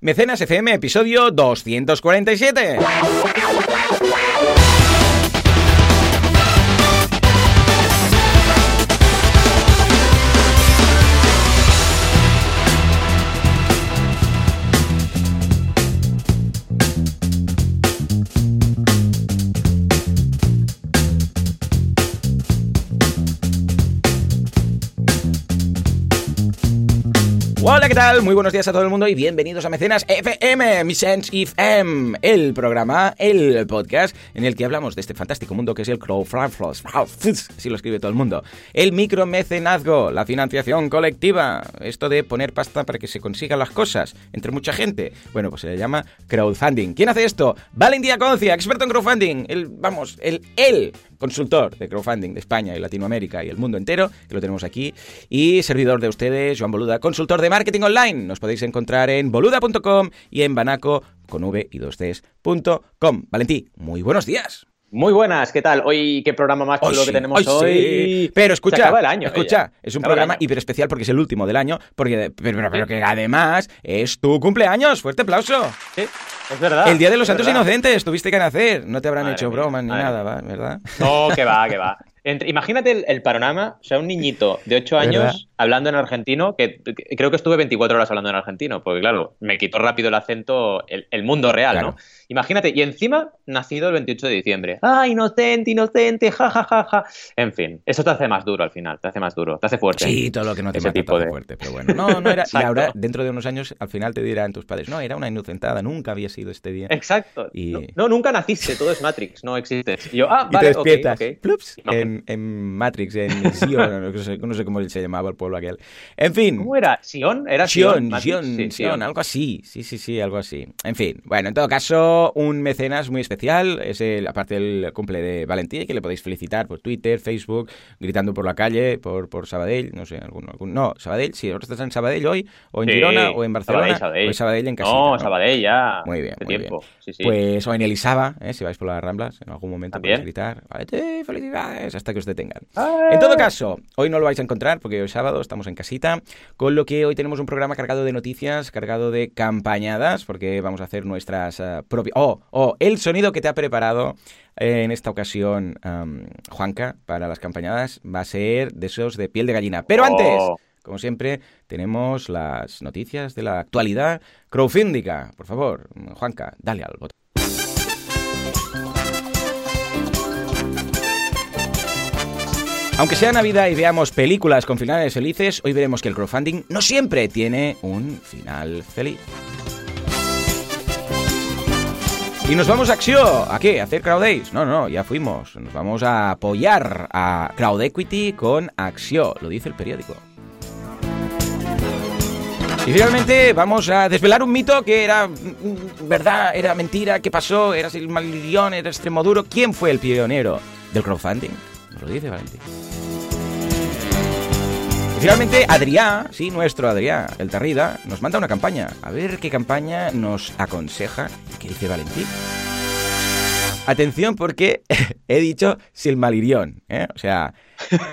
Mecenas FM, episodio 247. Tal? Muy buenos días a todo el mundo y bienvenidos a Mecenas FM, Mi Sense FM, el programa, el podcast en el que hablamos de este fantástico mundo que es el crowdfunding, así lo escribe todo el mundo, el micromecenazgo, la financiación colectiva, esto de poner pasta para que se consigan las cosas entre mucha gente. Bueno, pues se le llama crowdfunding. ¿Quién hace esto? Valentina Concia, experto en crowdfunding, el, vamos, el, el consultor de crowdfunding de España y Latinoamérica y el mundo entero, que lo tenemos aquí, y servidor de ustedes, Joan Boluda, consultor de marketing online. Nos podéis encontrar en boluda.com y en banaco con v y 2 dscom Valentí, muy buenos días. Muy buenas, ¿qué tal? Hoy, ¿qué programa más chulo que tenemos hoy? Sí. Pero escucha, el año, escucha, es un programa hiper especial porque es el último del año, porque, pero, pero, que además es tu cumpleaños. Fuerte aplauso. Sí, es verdad. El Día de los Santos Inocentes, tuviste que nacer. No te habrán hecho bromas ni nada, ¿verdad? No, que va, que va. Imagínate el, panorama, o sea, un niñito de 8 años hablando en argentino, que, creo que estuve 24 horas hablando en argentino, porque claro, me quitó rápido el acento el, mundo real, ¿no? Imagínate, y encima nacido el 28 de diciembre. ¡Ah, inocente, inocente! ¡Ja, ja, ja, ja! En fin, eso te hace más duro al final, te hace más duro, te hace fuerte. Sí, todo lo que no te mata te hace fuerte, pero bueno. No, no era. y ahora, dentro de unos años, al final te dirán tus padres, no, era una inocentada, nunca había sido este día. Exacto. No, nunca naciste, todo es Matrix, no existes. Y yo, ah, vale, te despiertas. Plups, en, Matrix, en Sion, no, sé, no sé cómo se llamaba el pueblo aquel. En fin. ¿Cómo era? ¿Sion? ¿Era Sion? Sion, Sion, algo así. Sí, sí, sí, algo así. En fin, bueno, en todo caso un mecenas muy especial. Es el, aparte del cumple de Valentía, que le podéis felicitar por Twitter, Facebook, gritando por la calle, por, por Sabadell, no sé, alguno, no, Sabadell, sí, ahora estás en Sabadell hoy, o en Girona, o en Barcelona, Sabadell, o en Sabadell en casa. No, Sabadell ya. Muy bien, muy tiempo. bien. Pues o en Elizaba, ¿eh? si vais por las Ramblas, en algún momento podéis gritar, felicidades, hasta que os detengan. En todo caso, hoy no lo vais a encontrar, porque hoy es sábado, estamos en casita, con lo que hoy tenemos un programa cargado de noticias, cargado de campañadas, porque vamos a hacer nuestras uh, propias... Oh, o el sonido que te ha preparado en esta ocasión Juanca para las campañadas va a ser de esos de piel de gallina. Pero oh. antes, como siempre, tenemos las noticias de la actualidad crowdfundica. Por favor, Juanca, dale al botón. Aunque sea Navidad y veamos películas con finales felices, hoy veremos que el crowdfunding no siempre tiene un final feliz. Y nos vamos a Axio. ¿A qué? ¿A hacer Crowd No, no, ya fuimos. Nos vamos a apoyar a Crowd Equity con Axio. Lo dice el periódico. Y finalmente vamos a desvelar un mito que era mm, verdad, era mentira, qué pasó, era el Maldión, era Extremoduro. ¿Quién fue el pionero del crowdfunding? Lo dice Valentín. Y finalmente, Adrián, sí, nuestro Adrián, el Tarrida, nos manda una campaña. A ver qué campaña nos aconseja. ¿Qué dice Valentín? Atención porque he dicho Silmarillion, ¿eh? O sea,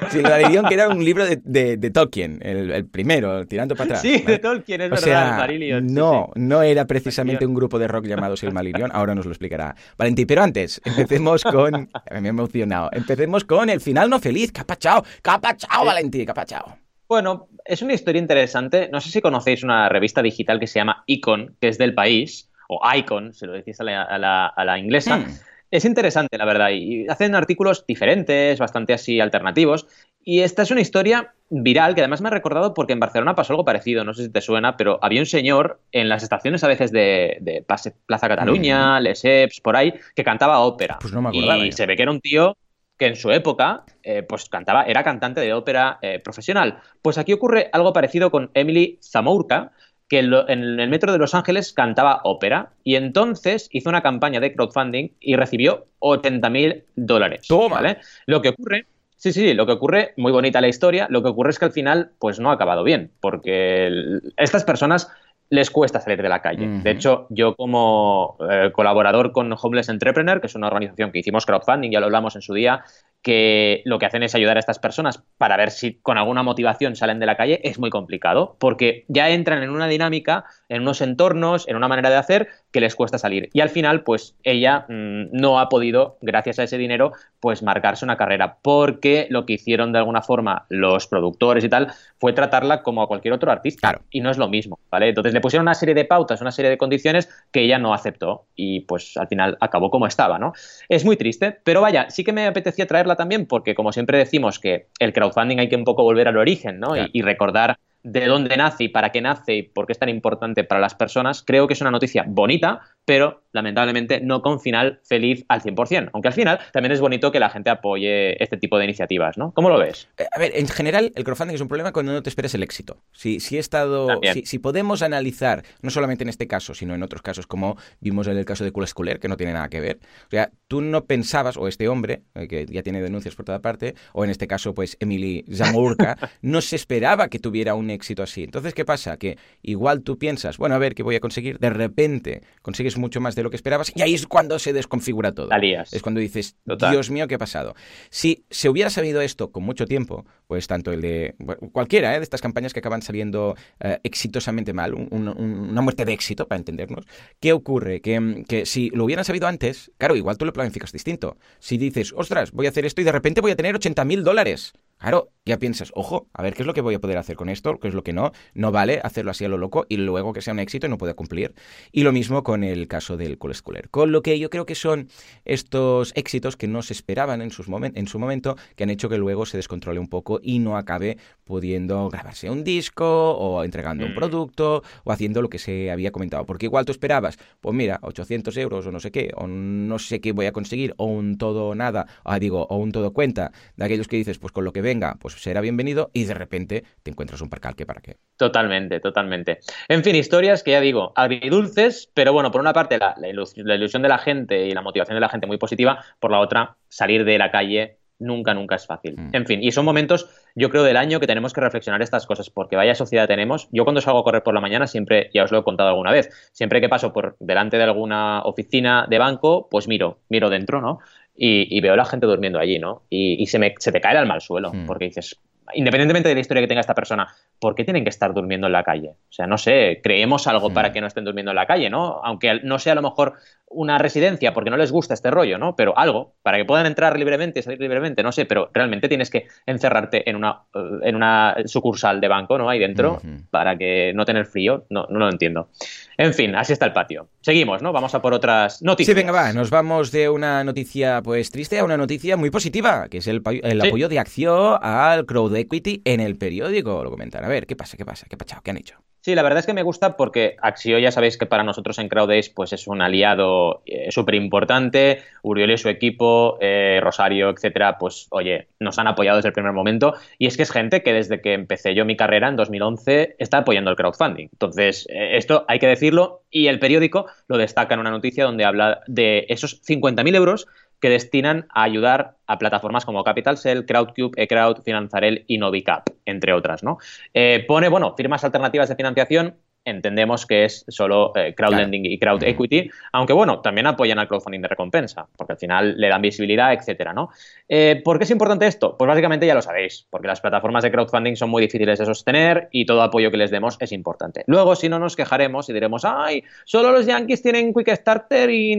Silmarillion que era un libro de, de, Tolkien, el, primero, tirando para atrás. Sí, de Tolkien, es o verdad, sea, No, no era precisamente un grupo de rock llamado Silmarillion, ahora nos lo explicará Valentín. Pero antes, empecemos con... Me he emocionado. Empecemos con el final no feliz. Capachao, capachao, Valentín, capachao. Bueno, es una historia interesante. No sé si conocéis una revista digital que se llama Icon, que es del país, o Icon, si lo decís a la, inglesa. Hmm. Es interesante, la verdad, y hacen artículos diferentes, bastante así alternativos. Y esta es una historia viral que además me ha recordado porque en Barcelona pasó algo parecido, no sé si te suena, pero había un señor en las estaciones a veces de, Plaza Cataluña, mm. Les Eps, por ahí, que cantaba ópera. Pues no me acordaba. Y se ve que era un tío que en su época eh, pues cantaba, era cantante de ópera eh, profesional. Pues aquí ocurre algo parecido con Emily Zamourka, que en, el metro de Los Ángeles cantaba ópera y entonces hizo una campaña de crowdfunding y recibió 80 mil dólares. Toma. Lo que ocurre Sí, sí, lo que ocurre, muy bonita la historia, lo que ocurre es que al final pues no ha acabado bien, porque estas personas les cuesta salir de la calle. De hecho, yo como eh, colaborador con Homeless Entrepreneur, que es una organización que hicimos crowdfunding, ya lo hablamos en su día, que lo que hacen es ayudar a estas personas para ver si con alguna motivación salen de la calle, es muy complicado, porque ya entran en una dinámica, en unos entornos, en una manera de hacer que les cuesta salir. Y al final, pues ella mm, no ha podido, gracias a ese dinero, pues marcarse una carrera, porque lo que hicieron de alguna forma los productores y tal fue tratarla como a cualquier otro artista. Claro. Y no es lo mismo, ¿vale? Entonces le pusieron una serie de pautas, una serie de condiciones que ella no aceptó y pues al final acabó como estaba, ¿no? Es muy triste, pero vaya, sí que me apetecía traerla también porque como siempre decimos que el crowdfunding hay que un poco volver al origen, ¿no? y recordar de dónde nace y para qué nace y por qué es tan importante para las personas, creo que es una noticia bonita, pero lamentablemente no con final feliz al 100%. Aunque al final también es bonito que la gente apoye este tipo de iniciativas, ¿no? ¿Cómo lo ves? Eh, a ver, en general el crowdfunding es un problema cuando no te esperes el éxito. Si, si he estado, si, podemos analizar, no solamente en este caso, sino en otros casos, como vimos en el caso de Kula Schooler, que no tiene nada que ver. O sea, tú no pensabas, o este hombre, eh, que ya tiene denuncias por toda parte, o en este caso, pues Emily Zamurka, no se esperaba que tuviera un éxito así. Entonces, ¿qué pasa? Que igual tú piensas, bueno, a ver, ¿qué voy a conseguir? De repente consigues mucho más de lo que esperabas y ahí es cuando se desconfigura todo. Es cuando dices, Dios mío, ¿qué ha pasado? Si se hubiera sabido esto con mucho tiempo, pues tanto el de cualquiera ¿eh? de estas campañas que acaban saliendo eh, exitosamente mal, una muerte de éxito, para entendernos, ¿qué ocurre? Que, que si lo hubieran sabido antes, claro, igual tú lo planificas distinto. Si dices, ostras, voy a hacer esto y de repente voy a tener 80 mil dólares. Claro, ya piensas, ojo, a ver qué es lo que voy a poder hacer con esto, qué es lo que no. No vale hacerlo así a lo loco y luego que sea un éxito y no pueda cumplir. Y lo mismo con el caso del Cool Schooler. Con lo que yo creo que son estos éxitos que no se esperaban en, sus en su momento, que han hecho que luego se descontrole un poco y no acabe pudiendo grabarse un disco o entregando un mm. producto o haciendo lo que se había comentado. Porque igual tú esperabas, pues mira, 800 euros o no sé qué, o no sé qué voy a conseguir, o un todo nada, o digo, o un todo cuenta, de aquellos que dices, pues con lo que venga, pues será bienvenido y de repente te encuentras un percalque para qué. Totalmente, totalmente. En fin, historias que ya digo, agridulces, pero bueno, por una parte la, ilusión de la gente y la motivación de la gente muy positiva, por la otra, salir de la calle nunca, nunca es fácil. Mm. En fin, y son momentos, yo creo, del año que tenemos que reflexionar estas cosas, porque vaya sociedad tenemos. Yo cuando salgo a correr por la mañana, siempre, ya os lo he contado alguna vez, siempre que paso por delante de alguna oficina de banco, pues miro, miro dentro, ¿no? Y, veo a la gente durmiendo allí, ¿no? Y, se, me, se te cae el mal suelo, hmm. porque dices, independientemente de la historia que tenga esta persona, ¿por qué tienen que estar durmiendo en la calle? O sea, no sé, creemos algo para hmm. que no estén durmiendo en la calle, ¿no? Aunque no sea a lo mejor una residencia porque no les gusta este rollo, ¿no? Pero algo, para que puedan entrar libremente y salir libremente, no sé, pero realmente tienes que encerrarte en una, eh, en una sucursal de banco, ¿no? Ahí dentro, para que no tener frío, no, no lo entiendo. En fin, así está el patio. Seguimos, ¿no? Vamos a por otras noticias. Sí, venga, va. Nos vamos de una noticia pues triste a una noticia muy positiva, que es el, apoyo de acción al crowd equity en el periódico. Lo comentan. A ver, ¿qué pasa? ¿Qué pasa? ¿Qué pachado? ¿Qué han hecho? Sí, la verdad es que me gusta porque Axio ya sabéis que para nosotros en CrowdAce pues es un aliado eh, súper importante. Uriol y su equipo, eh, Rosario, etcétera, pues oye, nos han apoyado desde el primer momento. Y es que es gente que desde que empecé yo mi carrera en 2011 está apoyando el crowdfunding. Entonces, eh, esto hay que decirlo y el periódico lo destaca en una noticia donde habla de esos 50.000 euros que destinan a ayudar a plataformas como Capital Cell, Crowdcube, eCrowd, Finanzarel y Novicap, entre otras. ¿no? Eh, pone, bueno, firmas alternativas de financiación entendemos que es solo eh, crowdlending y crowd equity, aunque bueno, también apoyan al crowdfunding de recompensa, porque al final le dan visibilidad, etcétera, ¿no? Eh, ¿Por qué es importante esto? Pues básicamente ya lo sabéis, porque las plataformas de crowdfunding son muy difíciles de sostener y todo apoyo que les demos es importante. Luego, si no nos quejaremos y diremos, ay, solo los yankees tienen Quick Starter y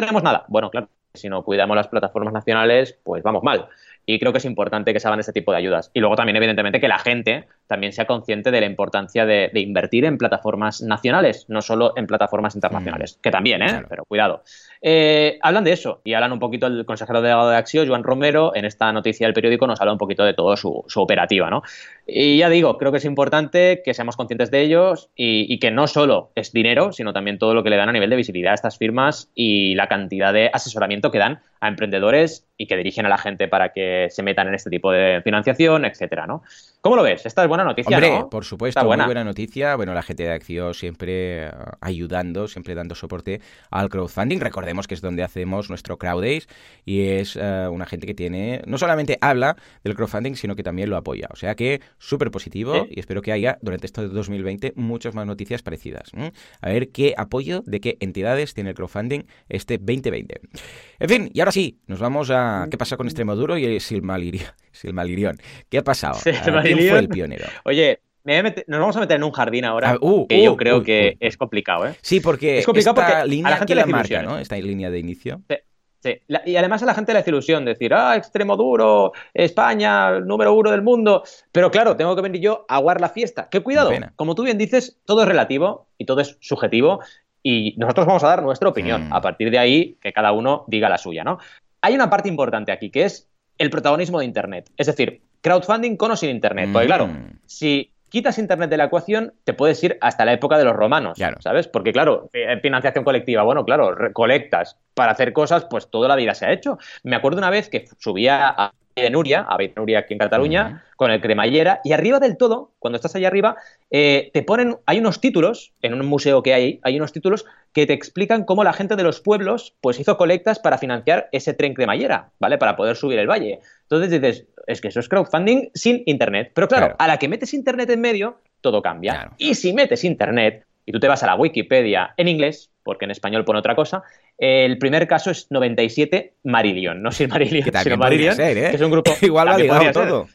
tenemos nada. Bueno, claro, si no cuidamos las plataformas nacionales, pues vamos mal. Y creo que es importante que se hagan este tipo de ayudas. Y luego también, evidentemente, que la gente también sea consciente de la importancia de, invertir en plataformas nacionales, no solo en plataformas internacionales, mm. que también, ¿eh? pero cuidado. Eh, hablan de eso y hablan un poquito el consejero delegado de Axio, Joan Romero, en esta noticia del periódico nos habla un poquito de todo su, operativa. ¿no? Y ya digo, creo que es importante que seamos conscientes de ellos y, y, que no solo es dinero, sino también todo lo que le dan a nivel de visibilidad a estas firmas y la cantidad de asesoramiento que dan a emprendedores y que dirigen a la gente para que se metan en este tipo de financiación, etcétera, ¿no? ¿Cómo lo ves? ¿Esta es buena buena noticia, Hombre, ¿no? por supuesto, muy buena noticia. Bueno, la gente de Acción siempre eh, ayudando, siempre dando soporte al crowdfunding. Recordemos que es donde hacemos nuestro Crowd Days y es eh, una gente que tiene, no solamente habla del crowdfunding, sino que también lo apoya. O sea que súper positivo y espero que haya durante este 2020 muchas más noticias parecidas. A ver qué apoyo de qué entidades tiene el crowdfunding este 2020. En fin, y ahora sí, nos vamos a qué pasa con Extremoduro y Silmalirión. Silmalirión. ¿Qué ha pasado? ¿Quién fue el pionero? Oye, nos vamos a meter en un jardín ahora ah, uh, que yo uh, creo que es complicado, ¿eh? Sí, porque es complicado esta porque línea a la gente la marca, ¿no? Esta línea de inicio. Sí. y además a la gente le hace ilusión decir, ah, extremo duro, España, número uno del mundo. Pero claro, tengo que venir yo a aguar la fiesta. ¡Qué cuidado! Como tú bien dices, todo es relativo y todo es subjetivo y nosotros vamos a dar nuestra opinión. Mm. A partir de ahí, que cada uno diga la suya, ¿no? Hay una parte importante aquí que es el protagonismo de Internet. Es decir, crowdfunding con o sin Internet. Porque claro, mm. si quitas Internet de la ecuación, te puedes ir hasta la época de los romanos, ¿sabes? Porque claro, eh, financiación colectiva, bueno, claro, recolectas para hacer cosas, pues toda la vida se ha hecho. Me acuerdo una vez que subía a de Nuria, a Nuria aquí en Cataluña, con el cremallera, y arriba del todo, cuando estás allá arriba, eh, te ponen, hay unos títulos, en un museo que hay, hay unos títulos que te explican cómo la gente de los pueblos, pues hizo colectas para financiar ese tren cremallera, ¿vale? Para poder subir el valle. Entonces dices, es que eso es crowdfunding sin internet. Pero claro, a la que metes internet en medio, todo cambia. Y si metes internet, y tú te vas a la Wikipedia en inglés, porque en español pone otra cosa, el primer caso es 97 Marillion, no sin Marillion, sino Marillion, ¿eh? que es un grupo... Igual va ligado todo.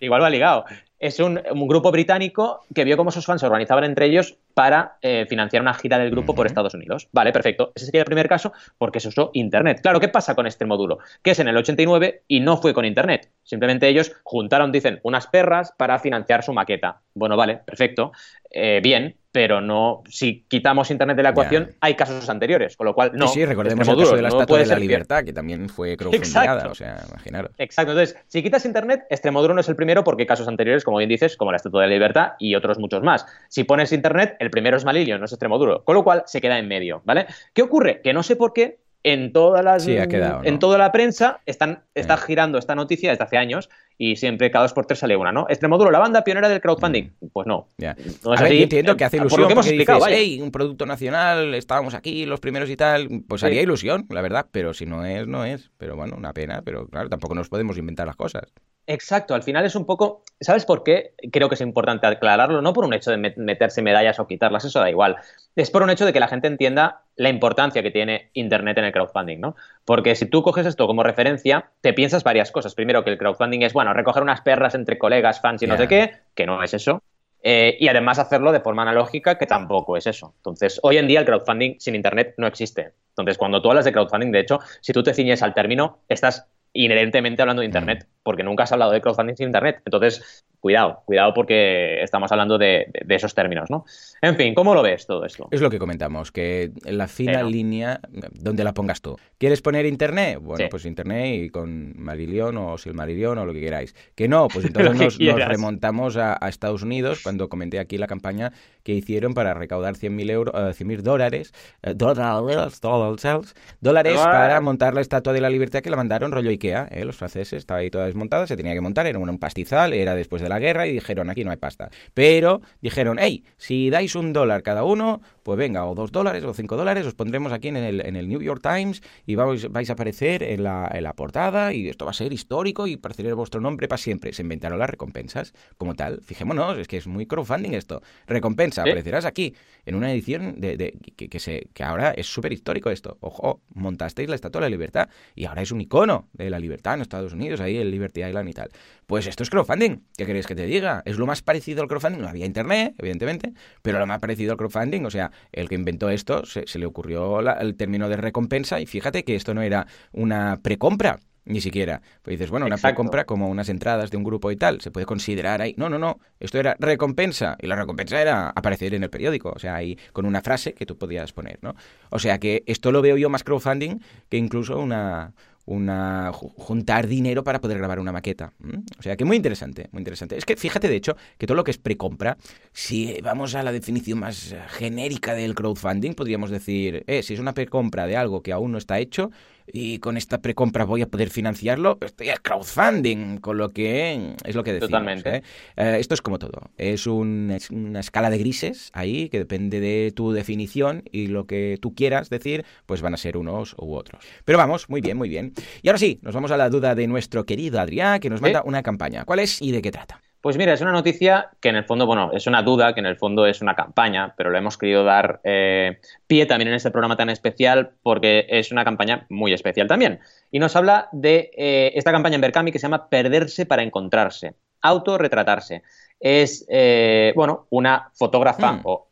igual va ligado. Es un, grupo británico que vio cómo sus fans se organizaban entre ellos para eh, financiar una gira del grupo por Estados Unidos. Vale, perfecto. Ese sería el primer caso porque se usó Internet. Claro, ¿qué pasa con este módulo? Que es en el 89 y no fue con Internet. Simplemente ellos juntaron, dicen, unas perras para financiar su maqueta. Bueno, vale, perfecto. Eh, bien, pero no, si quitamos Internet de la ecuación, hay casos anteriores, con lo cual no. Sí, sí recordemos el caso de la Estatua de la Libertad, que también fue crowdfundingada, o sea, imaginaros. Exacto, entonces, si quitas Internet, Extremoduro no es el primero porque hay casos anteriores, como bien dices, como la Estatua de la Libertad y otros muchos más. Si pones Internet, el primero es Malilio, no es Extremoduro, con lo cual se queda en medio, ¿vale? ¿Qué ocurre? Que no sé por qué en todas las en toda la prensa están está girando esta noticia desde hace años y siempre cada dos por tres sale una, ¿no? Extremoduro, la banda pionera del crowdfunding. Mm. Pues no. no es entiendo que hace ilusión por lo que hemos explicado, un producto nacional, estábamos aquí los primeros y tal, pues haría ilusión, la verdad, pero si no es, no es. Pero bueno, una pena, pero claro, tampoco nos podemos inventar las cosas. Exacto, al final es un poco, ¿sabes por qué? Creo que es importante aclararlo, no por un hecho de meterse medallas o quitarlas, eso da igual, es por un hecho de que la gente entienda la importancia que tiene Internet en el crowdfunding, ¿no? Porque si tú coges esto como referencia, te piensas varias cosas. Primero, que el crowdfunding es, bueno, recoger unas perras entre colegas, fans y no sé qué, que no es eso. Eh, y además hacerlo de forma analógica, que tampoco es eso. Entonces, hoy en día el crowdfunding sin Internet no existe. Entonces, cuando tú hablas de crowdfunding, de hecho, si tú te ciñes al término, estás inherentemente hablando de Internet, mm. porque nunca has hablado de crowdfunding sin Internet. Entonces, cuidado, cuidado porque estamos hablando de, esos términos, ¿no? En fin, ¿cómo lo ves todo esto? Es lo que comentamos, que la fina línea, donde la pongas tú. ¿Quieres poner internet? Bueno, pues internet y con Marillion o Silmarillion o lo que queráis. Que no, pues entonces nos, remontamos a, Estados Unidos cuando comenté aquí la campaña que hicieron para recaudar 100.000 euros, uh, dólares, uh, dólares, dólares, dólares para montar la Estatua de la Libertad que la mandaron rollo Ikea, ¿eh? los franceses, estaba ahí toda desmontada, se tenía que montar, era un pastizal, era después de la guerra y dijeron, aquí no hay pasta. Pero dijeron, hey, si dais un dólar cada uno, pues venga, o dos dólares o cinco dólares, os pondremos aquí en el, en el New York Times y vais, vais a aparecer en la, en la, portada y esto va a ser histórico y aparecerá vuestro nombre para siempre. Se inventaron las recompensas como tal. Fijémonos, es que es muy crowdfunding esto. Recompensa, aparecerás aquí en una edición de, de que, que, se, que ahora es súper histórico esto. Ojo, montasteis la Estatua de la Libertad y ahora es un icono de la libertad en Estados Unidos, ahí el Liberty Island y tal. Pues esto es crowdfunding. ¿Qué queréis que te diga? Es lo más parecido al crowdfunding. No había internet, evidentemente, pero lo más parecido al crowdfunding. O sea, el que inventó esto se, le ocurrió el término de recompensa y fíjate que esto no era una precompra. Ni siquiera. Pues dices, bueno, una precompra como unas entradas de un grupo y tal, se puede considerar ahí. No, no, no. Esto era recompensa. Y la recompensa era aparecer en el periódico. O sea, ahí con una frase que tú podías poner, ¿no? O sea que esto lo veo yo más crowdfunding que incluso una, una juntar dinero para poder grabar una maqueta. O sea que muy interesante, muy interesante. Es que fíjate de hecho que todo lo que es precompra, si vamos a la definición más genérica del crowdfunding, podríamos decir, eh, si es una precompra de algo que aún no está hecho, y con esta precompra voy a poder financiarlo, estoy a crowdfunding, con lo que es lo que decimos. Totalmente. ¿eh? Eh, esto es como todo, es, una escala de grises ahí que depende de tu definición y lo que tú quieras decir, pues van a ser unos u otros. Pero vamos, muy bien, muy bien. Y ahora sí, nos vamos a la duda de nuestro querido Adrián, que nos manda una campaña. ¿Cuál es y de qué trata? Pues mira, es una noticia que en el fondo, bueno, es una duda, que en el fondo es una campaña, pero le hemos querido dar eh, pie también en este programa tan especial porque es una campaña muy especial también. Y nos habla de eh, esta campaña en Berkami que se llama Perderse para encontrarse, autorretratarse. Es, eh, bueno, una fotógrafa mm. o,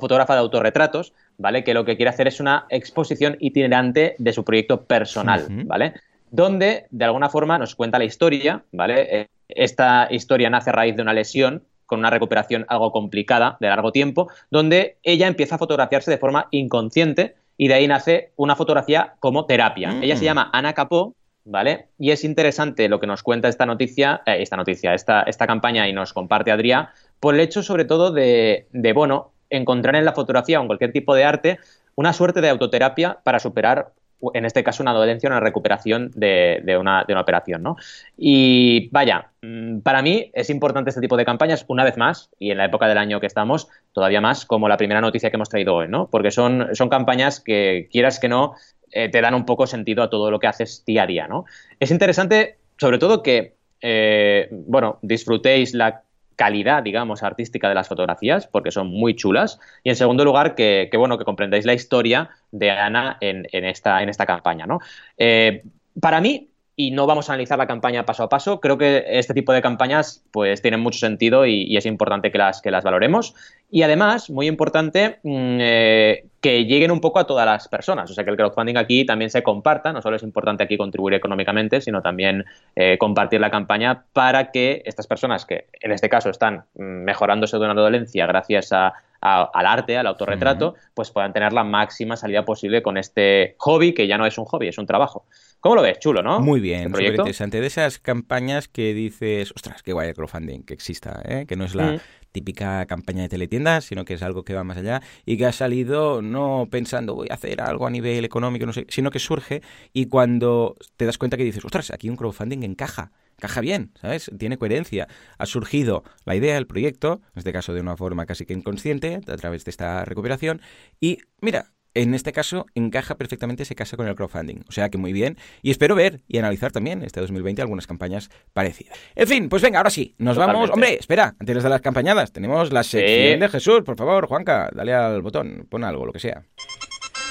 fotógrafa de autorretratos, ¿vale? Que lo que quiere hacer es una exposición itinerante de su proyecto personal, ¿vale? Donde, de alguna forma, nos cuenta la historia, ¿vale? Esta historia nace a raíz de una lesión con una recuperación algo complicada de largo tiempo, donde ella empieza a fotografiarse de forma inconsciente y de ahí nace una fotografía como terapia. Mm. Ella se llama Ana Capó, ¿vale? Y es interesante lo que nos cuenta esta noticia, eh, esta noticia, esta, esta campaña y nos comparte Adrián, por el hecho sobre todo de, de, bueno, encontrar en la fotografía o en cualquier tipo de arte una suerte de autoterapia para superar en este caso una dolencia, una recuperación de, una, operación. ¿no? Y vaya, mm, para mí es importante este tipo de campañas, una vez más, y en la época del año que estamos, todavía más, como la primera noticia que hemos traído hoy, ¿no? porque son, son campañas que, quieras que no, eh, te dan un poco sentido a todo lo que haces día a día. ¿no? Es interesante, sobre todo, que eh, bueno, disfrutéis la calidad, digamos, artística de las fotografías, porque son muy chulas. Y en segundo lugar, que, bueno, que comprendáis la historia de Ana en, esta, en esta campaña, ¿no? Eh, para mí, y no vamos a analizar la campaña paso a paso. Creo que este tipo de campañas pues tienen mucho sentido y, es importante que las, que las valoremos. Y además, muy importante, mm, eh, que lleguen un poco a todas las personas. O sea, que el crowdfunding aquí también se comparta. No solo es importante aquí contribuir económicamente, sino también eh, compartir la campaña para que estas personas que en este caso están mm, mejorándose de una dolencia gracias a, al arte, al autorretrato, pues puedan tener la máxima salida posible con este hobby que ya no es un hobby, es un trabajo. ¿Cómo lo ves? Chulo, ¿no? Muy bien, súper interesante. De esas campañas que dices, ostras, qué guay el crowdfunding, que exista, ¿eh? que no es la mm. Típica campaña de teletiendas, sino que es algo que va más allá y que ha salido no pensando voy a hacer algo a nivel económico, no sé, sino que surge y cuando te das cuenta que dices, ostras, aquí un crowdfunding encaja encaja bien, ¿sabes? Tiene coherencia. Ha surgido la idea, el proyecto, en este caso de una forma casi que inconsciente, a través de esta recuperación, y mira, en este caso encaja perfectamente, se casa con el crowdfunding. O sea que muy bien. Y espero ver y analizar también este 2020 algunas campañas parecidas. En fin, pues venga, ahora sí, nos vamos. Hombre, espera, antes de las campañadas, tenemos la sección de Jesús. Por favor, Juanca, dale al botón, pon algo, lo que sea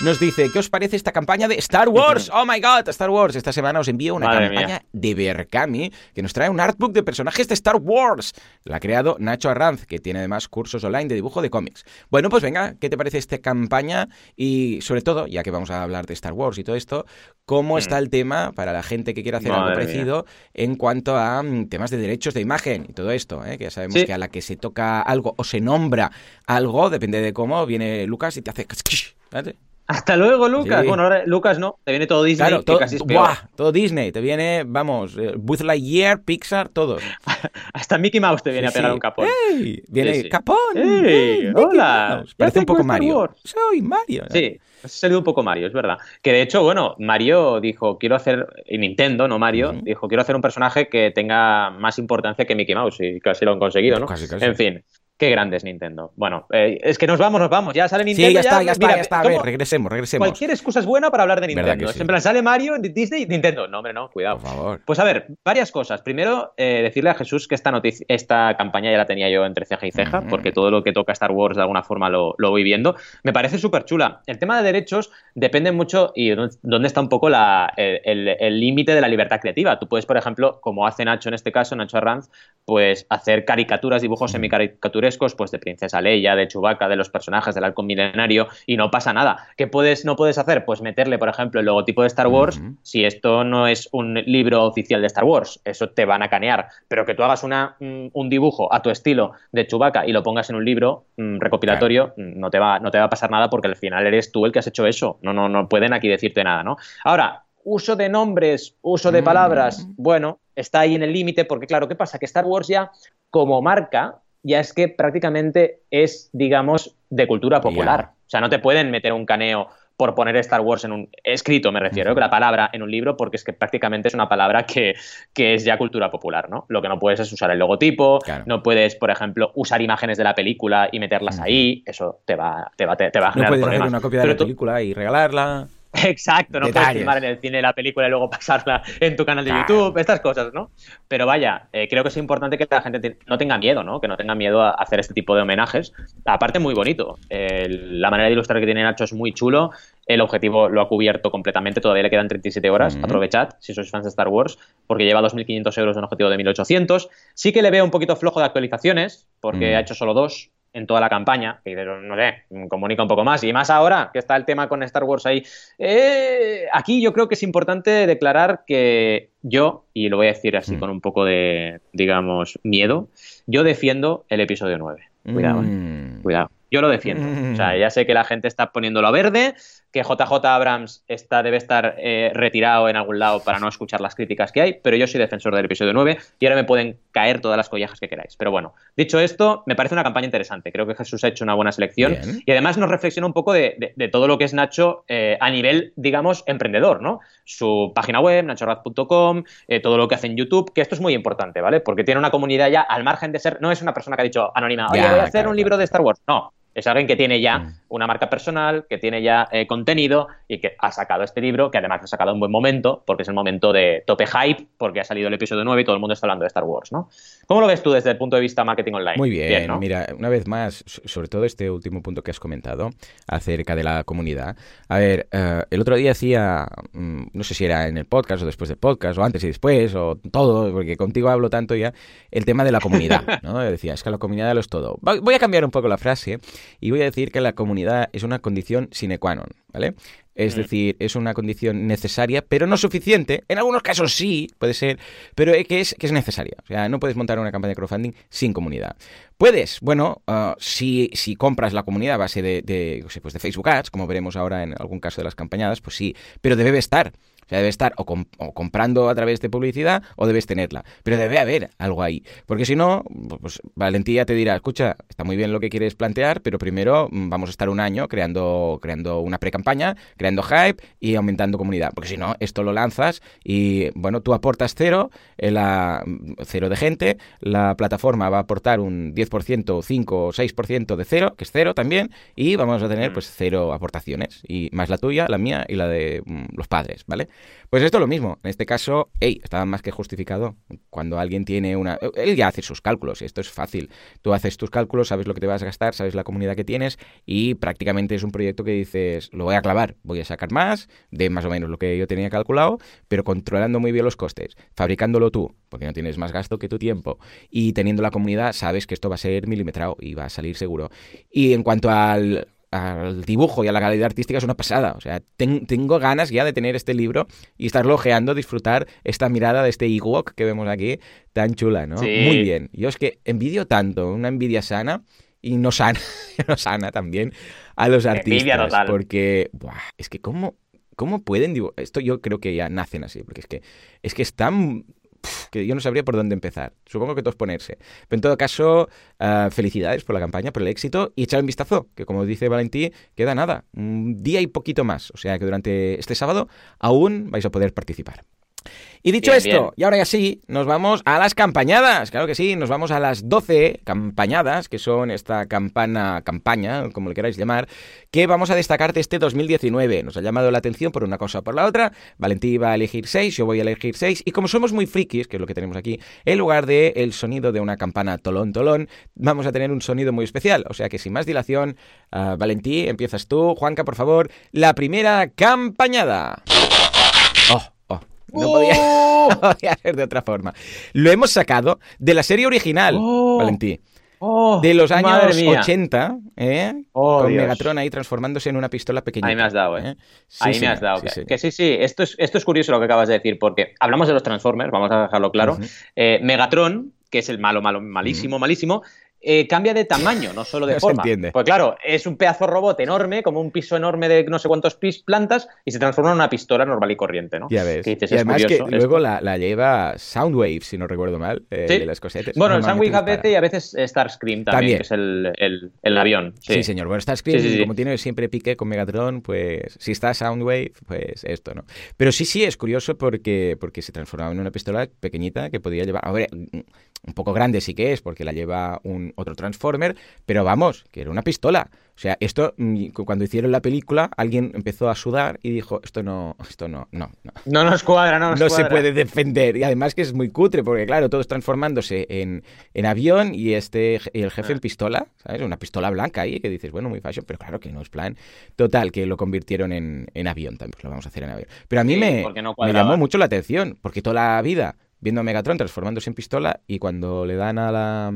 nos dice, ¿qué os parece esta campaña de Star Wars? Oh my god, Star Wars. Esta semana os envío una campaña de Berkami que nos trae un artbook de personajes de Star Wars. La ha creado Nacho Arranz, que tiene además cursos online de dibujo de cómics. Bueno, pues venga, ¿qué te parece esta campaña? Y sobre todo, ya que vamos a hablar de Star Wars y todo esto, ¿cómo mm. está el tema para la gente que quiera hacer algo parecido en cuanto a mm, temas de derechos de imagen y todo esto? ¿eh? Que ya sabemos que a la que se toca algo o se nombra algo, depende de cómo, viene Lucas y te hace... Hasta luego, Lucas. Bueno, ahora Lucas no, te viene todo Disney. Claro, todo, casi es todo Disney, te viene, vamos, eh, Buzz Lightyear, Pixar, todos. Hasta Mickey Mouse te viene a pegar un capón. ¡Ey! Viene capón. ¡Ey! ¡Hola! Parece un poco Mario. Soy Mario. Sí, ha salido un poco Mario, es verdad. Que de hecho, bueno, Mario dijo, quiero hacer, y Nintendo, no Mario, dijo, quiero hacer un personaje que tenga más importancia que Mickey Mouse, y casi lo han conseguido, ¿no? Casi, casi. En fin, Qué grande es Nintendo. Bueno, eh, es que nos vamos, nos vamos. Ya sale Nintendo. Sí, ya, está, ya está, ya está. A ver, regresemos, regresemos. Cualquier excusa es buena para hablar de Nintendo. En plan, sale Mario, Disney, Nintendo. No, hombre, no, cuidado. Por favor. Pues a ver, varias cosas. Primero, eh, decirle a Jesús que esta, noticia, esta campaña ya la tenía yo entre ceja y ceja, porque todo lo que toca Star Wars de alguna forma lo, lo voy viendo. Me parece súper chula. El tema de derechos depende mucho y dónde está un poco la, el límite de la libertad creativa. Tú puedes, por ejemplo, como hace Nacho en este caso, Nacho Arranz, pues hacer caricaturas, dibujos pues de princesa Leia, de Chewbacca, de los personajes del arco milenario y no pasa nada. ¿Qué puedes, no puedes hacer? Pues meterle, por ejemplo, el logotipo de Star Wars si esto no es un libro oficial de Star Wars. Eso te van a canear. Pero que tú hagas una, mm, un dibujo a tu estilo de Chewbacca y lo pongas en un libro mm, recopilatorio, mm, no, te va, no te va a pasar nada porque al final eres tú el que has hecho eso. No, no, no pueden aquí decirte nada, ¿no? Ahora, uso de nombres, uso de palabras, bueno, está ahí en el límite porque claro, ¿qué pasa? Que Star Wars ya como marca ya es que prácticamente es, digamos, de cultura popular. O sea, no te pueden meter un caneo por poner Star Wars en un escrito, me refiero, la palabra en un libro, porque es que prácticamente es una palabra que, es ya cultura popular, ¿no? Lo que no puedes es usar el logotipo, no puedes, por ejemplo, usar imágenes de la película y meterlas ahí, eso te va, te va, te, va a generar no puedes hacer una copia de la película y regalarla. Exacto, no puedes filmar en el cine la película y luego pasarla en tu canal de YouTube, estas cosas, ¿no? Pero vaya, eh, creo que es importante que la gente no tenga miedo, ¿no? Que no tenga miedo a hacer este tipo de homenajes. Aparte, muy bonito. la manera de ilustrar que tiene Nacho es muy chulo. El objetivo lo ha cubierto completamente, todavía le quedan 37 horas. Aprovechad si sois fans de Star Wars, porque lleva 2.500 euros de un objetivo de 1.800. Sí que le veo un poquito flojo de actualizaciones, porque ha hecho solo dos en toda la campaña, que no sé, comunica un poco más. Y más ahora que está el tema con Star Wars ahí. Eh, aquí yo creo que es importante declarar que yo, y lo voy a decir así mm. con un poco de, digamos, miedo, yo defiendo el episodio 9. Cuidado, eh. mm. cuidado. Yo lo defiendo. O sea, mm. ya sé que la gente está poniéndolo a verde, que JJ Abrams está, debe estar eh, retirado en algún lado para no escuchar las críticas que hay, pero yo soy defensor del episodio 9 y ahora me pueden caer todas las collejas que queráis. Pero bueno, dicho esto, me parece una campaña interesante. Creo que Jesús ha hecho una buena selección y además nos reflexiona un poco de, todo lo que es Nacho eh, a nivel, digamos, emprendedor, ¿no? Su página web, nachoraz.com, eh, todo lo que hace en YouTube, que esto es muy importante, ¿vale? Porque tiene una comunidad ya al margen de ser, no es una persona que ha dicho anónima, oye, voy a hacer un libro de Star Wars. No, es alguien que tiene ya una marca personal, que tiene ya eh, contenido y que ha sacado este libro, que además ha sacado en buen momento, porque es el momento de tope hype, porque ha salido el episodio 9 y todo el mundo está hablando de Star Wars, ¿no? ¿Cómo lo ves tú desde el punto de vista marketing online? Muy bien, mira, una vez más, sobre todo este último punto que has comentado acerca de la comunidad. A ver, eh, el otro día hacía, mm, no sé si era en el podcast o después del podcast, o antes y después, o todo, porque contigo hablo tanto ya, el tema de la comunidad, ¿no? Decía, es que la comunidad lo es todo. Voy a cambiar un poco la frase y voy a decir que la comunidad es una condición sine qua non, ¿vale? Es mm. decir, es una condición necesaria, pero no suficiente. En algunos casos sí, puede ser, pero que es, que es necesaria. O sea, no puedes montar una campaña de crowdfunding sin comunidad. Puedes, bueno, uh, si, si, compras la comunidad a base de, de, pues de Facebook Ads, como veremos ahora en algún caso de las campañadas, pues sí, pero debe estar. O sea, debe estar o, comprando a través de publicidad o debes tenerla. Pero debe haber algo ahí. Porque si no, pues Valentía te dirá, escucha, está muy bien lo que quieres plantear, pero primero mm, vamos a estar un año creando, creando una pre-campaña, creando hype y aumentando comunidad. Porque si no, esto lo lanzas y, bueno, tú aportas cero, eh, la, cero de gente, la plataforma va a aportar un 10%, 5 o 6% de cero, que es cero también, y vamos a tener mm. pues cero aportaciones. Y más la tuya, la mía y la de mm, los padres, ¿vale? Pues esto es lo mismo. En este caso, estaba más que justificado. Cuando alguien tiene una... Él ya hace sus cálculos y esto es fácil. Tú haces tus cálculos, sabes lo que te vas a gastar, sabes la comunidad que tienes y prácticamente es un proyecto que dices, lo voy a clavar, voy a sacar más de más o menos lo que yo tenía calculado, pero controlando muy bien los costes, fabricándolo tú, porque no tienes más gasto que tu tiempo, y teniendo la comunidad, sabes que esto va a ser milimetrado y va a salir seguro. Y en cuanto al, al dibujo y a la calidad artística es una pasada. O sea, tengo ganas ya de tener este libro y estarlo ojeando, disfrutar esta mirada de este Ewok que vemos aquí, tan chula, ¿no? Muy bien. Yo es que envidio tanto, una envidia sana y no sana, no sana también a los artistas. Porque, es que cómo, cómo pueden dibujar. Esto yo creo que ya nacen así, porque es que es que que yo no sabría por dónde empezar. Supongo que todos ponerse. Pero en todo caso, ah, felicidades por la campaña, por el éxito y echar un vistazo, que como dice Valentí, queda nada, un día y poquito más. O sea que durante este sábado aún vais a poder participar. Y dicho esto, y ahora ya sí, nos vamos a las campañadas. Claro que sí, nos vamos a las 12 campañadas, que son esta campana, campaña, como le queráis llamar, que vamos a destacar de este 2019. Nos ha llamado la atención por una cosa o por la otra. Valentí va a elegir 6, yo voy a elegir 6. Y como somos muy frikis, que es lo que tenemos aquí, en lugar de el sonido de una campana tolón tolón, vamos a tener un sonido muy especial. O sea que sin más dilación, uh, Valentí, empiezas tú. Juanca, por favor, la primera campañada. Oh, no podía, ser de otra forma. Lo hemos sacado de la serie original, oh. Valentí. Oh, de los años 80, ¿eh? Oh, con Megatron ahí transformándose en una pistola pequeña. Ahí me has dado, ¿eh? ¿eh? ahí me has dado. que, sí, sí, esto es, esto es curioso lo que acabas de decir, porque hablamos de los Transformers, vamos a dejarlo claro. Eh, Megatron, que es el malo, malo, malísimo, malísimo, eh, cambia de tamaño, no solo de forma. Pues claro, es un pedazo robot enorme, como un piso enorme de no sé cuántos pis plantas, y se transforma en una pistola normal y corriente, ¿no? Ya ves. y además que luego la, lleva Soundwave, si no recuerdo mal, eh, de las cosetas. Bueno, el Soundwave a veces y a veces Starscream también, que es el, el, avión. Sí. señor. Bueno, Starscream, como tiene siempre pique con Megatron, pues si está Soundwave, pues esto, ¿no? Pero sí, sí, es curioso porque, porque se transformaba en una pistola pequeñita que podía llevar... A ver, un poco grande sí que es, porque la lleva un otro Transformer, pero vamos, que era una pistola. O sea, esto, mm, cuando hicieron la película, alguien empezó a sudar y dijo, esto no, esto no, no. No, no nos cuadra, no nos No se puede defender. Y además que es muy cutre, porque claro, todos transformándose en, en avión y este el jefe en ah. pistola, ¿sabes? Una pistola blanca ahí, que dices, bueno, muy fashion, pero claro que no es plan. Total, que lo convirtieron en, en avión también, lo vamos a hacer en avión. Pero a mí me, me llamó mucho la atención, porque toda la vida viendo a Megatron transformándose en pistola y cuando le dan a la,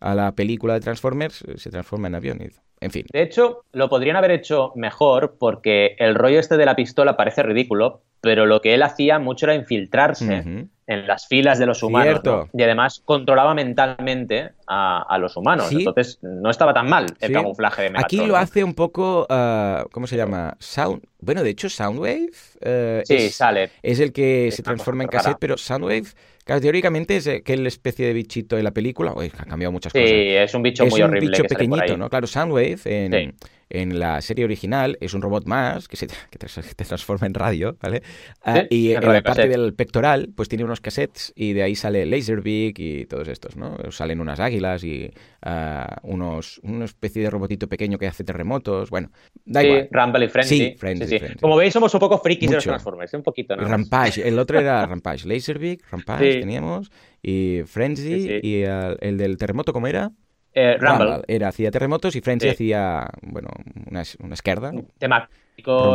a la película de Transformers se transforma en avión. En fin. De hecho, lo podrían haber hecho mejor porque el rollo este de la pistola parece ridículo, pero lo que él hacía mucho era infiltrarse en las filas de los humanos y además controlaba mentalmente a, los humanos. Entonces no estaba tan mal el camuflaje de Megatron. Aquí lo hace un poco, uh, ¿cómo se llama? Sound. Bueno, de hecho Soundwave uh, sí, sale. es el que se transforma en cassette, pero Soundwave Claro, teóricamente es eh, que el especie de bichito de la película, Uy, ha cambiado muchas cosas. Sí, es un bicho muy horrible. Es un bicho pequeñito, ¿no? Claro, Soundwave en, en la serie original es un robot más que se que te transforma en radio, ¿vale? Ah, y en la parte del pectoral, pues tiene unos cassettes y de ahí sale Laserbeak y todos estos, ¿no? Salen unas águilas y uh, unos, una especie de robotito pequeño que hace terremotos, bueno, da igual. Rumble y Frenzy. Sí, Frenzy, Como veis, somos un poco frikis de los Transformers, un poquito, ¿no? Rampage, el otro era Rampage, Laserbeak, Rampage teníamos, y Frenzy, y el del terremoto, ¿cómo era? Eh, Rumble. Era, hacía terremotos y Frenzy hacía, bueno, una, una izquierda.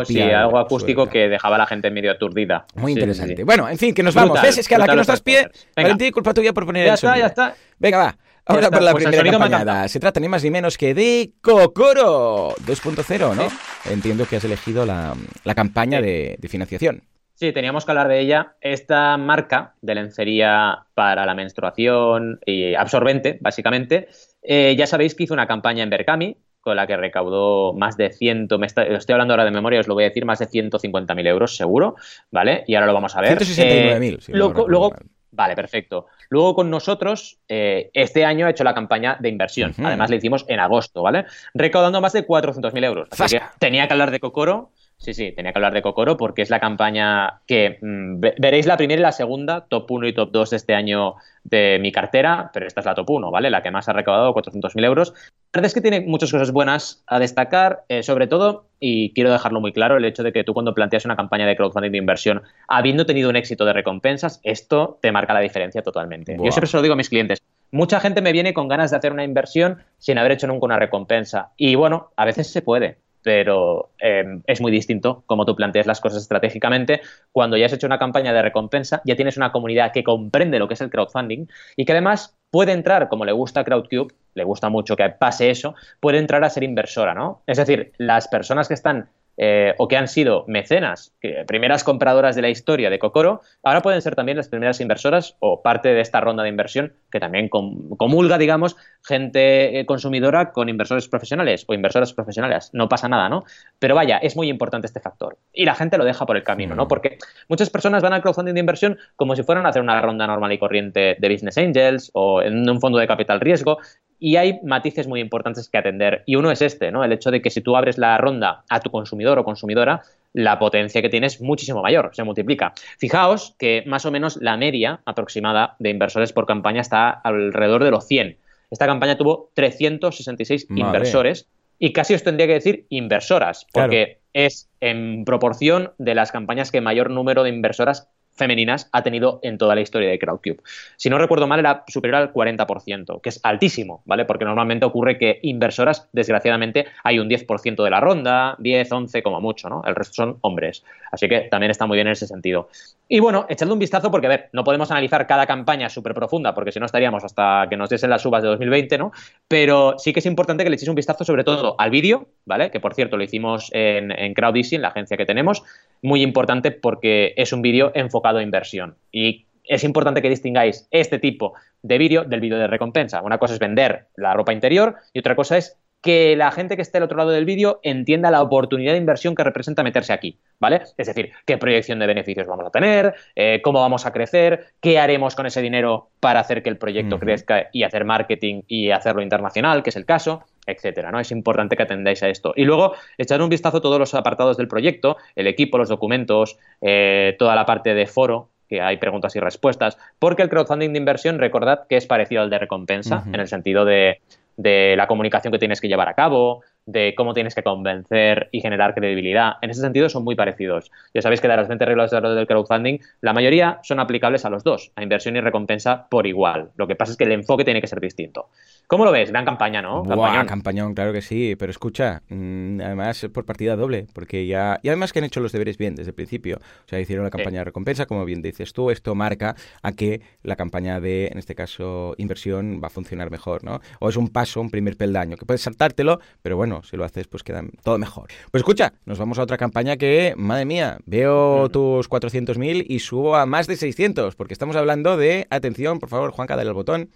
Sí, algo acústico que dejaba a la gente medio aturdida. Muy interesante. Bueno, en fin, que nos vamos. ¿Ves? Es que a la que nos das pie, Valentín, culpa tuya por poner ya el está, ya está. Venga, va. Ahora por la pues primera campañada. Se trata ni más ni menos que de Kokoro 2.0, ¿no? Entiendo que has elegido la, la campaña de, de financiación. Sí, teníamos que hablar de ella. Esta marca de lencería para la menstruación y absorbente, básicamente, eh, ya sabéis que hizo una campaña en Berkami con la que recaudó más de 100, me estoy hablando ahora de memoria, os lo voy a decir, más de 150.000 euros seguro, ¿vale? Y ahora lo vamos a ver. 169.000. Eh, luego, Vale, perfecto. Luego con nosotros, eh, este año ha hecho la campaña de inversión. Además, la hicimos en agosto, ¿vale? Recaudando más de 400.000 euros. Así que tenía que hablar de Cocoro Sí, sí, tenía que hablar de Kokoro porque es la campaña que mm, veréis la primera y la segunda, top 1 y top 2 de este año de mi cartera, pero esta es la top 1, ¿vale? La que más ha recaudado, 400.000 euros. La verdad es que tiene muchas cosas buenas a destacar, eh, sobre todo, y quiero dejarlo muy claro, el hecho de que tú cuando planteas una campaña de crowdfunding de inversión, habiendo tenido un éxito de recompensas, esto te marca la diferencia totalmente. Yo siempre se lo digo a mis clientes. Mucha gente me viene con ganas de hacer una inversión sin haber hecho nunca una recompensa. Y bueno, a veces se puede pero em, es muy distinto como tú planteas las cosas estratégicamente. Cuando ya has hecho una campaña de recompensa, ya tienes una comunidad que comprende lo que es el crowdfunding y que además puede entrar, como le gusta a Crowdcube, le gusta mucho que pase eso, puede entrar a ser inversora, ¿no? Es decir, las personas que están eh, o que han sido mecenas, primeras compradoras de la historia de Cocoro, ahora pueden ser también las primeras inversoras o parte de esta ronda de inversión que también comulga, digamos, gente eh, consumidora con inversores profesionales o inversoras profesionales. No pasa nada, ¿no? Pero vaya, es muy importante este factor. Y la gente lo deja por el camino, ¿no? Mm. Porque muchas personas van al crowdfunding de inversión como si fueran a hacer una ronda normal y corriente de Business Angels o en un fondo de capital riesgo y hay matices muy importantes que atender. Y uno es este, ¿no? El hecho de que si tú abres la ronda a tu consumidor o consumidora, la potencia que tienes es muchísimo mayor, se multiplica. Fijaos que más o menos la media aproximada de inversores por campaña está alrededor de los 100. Esta campaña tuvo 366 inversores y casi os tendría que decir inversoras, porque es en proporción de las campañas que mayor número de inversoras femeninas ha tenido en toda la historia de Crowdcube. Si no recuerdo mal, era superior al 40%, que es altísimo, ¿vale? Porque normalmente ocurre que inversoras, desgraciadamente, hay un 10% de la ronda, 10, 11 como mucho, ¿no? El resto son hombres. Así que también está muy bien en ese sentido. Y bueno, echadle un vistazo porque, a ver, no podemos analizar cada campaña súper profunda porque si no estaríamos hasta que nos diesen las subas de 2020, ¿no? Pero sí que es importante que le echéis un vistazo sobre todo al vídeo, ¿vale? Que por cierto lo hicimos en, en en la agencia que tenemos. Muy importante porque es un vídeo enfocado a inversión. Y es importante que distingáis este tipo de vídeo del vídeo de recompensa. Una cosa es vender la ropa interior y otra cosa es que la gente que esté al otro lado del vídeo entienda la oportunidad de inversión que representa meterse aquí, ¿vale? Es decir, qué proyección de beneficios vamos a tener, eh, cómo vamos a crecer, qué haremos con ese dinero para hacer que el proyecto crezca y hacer marketing y hacerlo internacional, que es el caso, etcétera, ¿no? Es importante que atendáis a esto. Y luego echar un vistazo a todos los apartados del proyecto, el equipo, los documentos, eh, toda la parte de foro, que hay preguntas y respuestas, porque el crowdfunding de inversión, recordad que es parecido al de recompensa, en el sentido de, de la comunicación que tienes que llevar a cabo, de cómo tienes que convencer y generar credibilidad. En ese sentido son muy parecidos. Ya sabéis que de las 20 reglas de oro del crowdfunding, la mayoría son aplicables a los dos, a inversión y recompensa por igual. Lo que pasa es que el enfoque tiene que ser distinto. ¿Cómo lo ves? Gran campaña, ¿no? Buah, campañón. claro que sí. Pero escucha, mm, además por partida doble, porque ya... Y además que han hecho los deberes bien desde el principio. O sea, hicieron la campaña de recompensa, como bien dices tú. Esto marca a que la campaña de, en este caso, inversión va a funcionar mejor, ¿no? O es un paso, un primer peldaño, que puedes saltártelo, pero bueno, si lo haces, pues queda todo mejor. Pues escucha, nos vamos a otra campaña que, madre mía, veo tus 400.000 y subo a más de 600, porque estamos hablando de, atención, por favor, Juanca, dale al botón.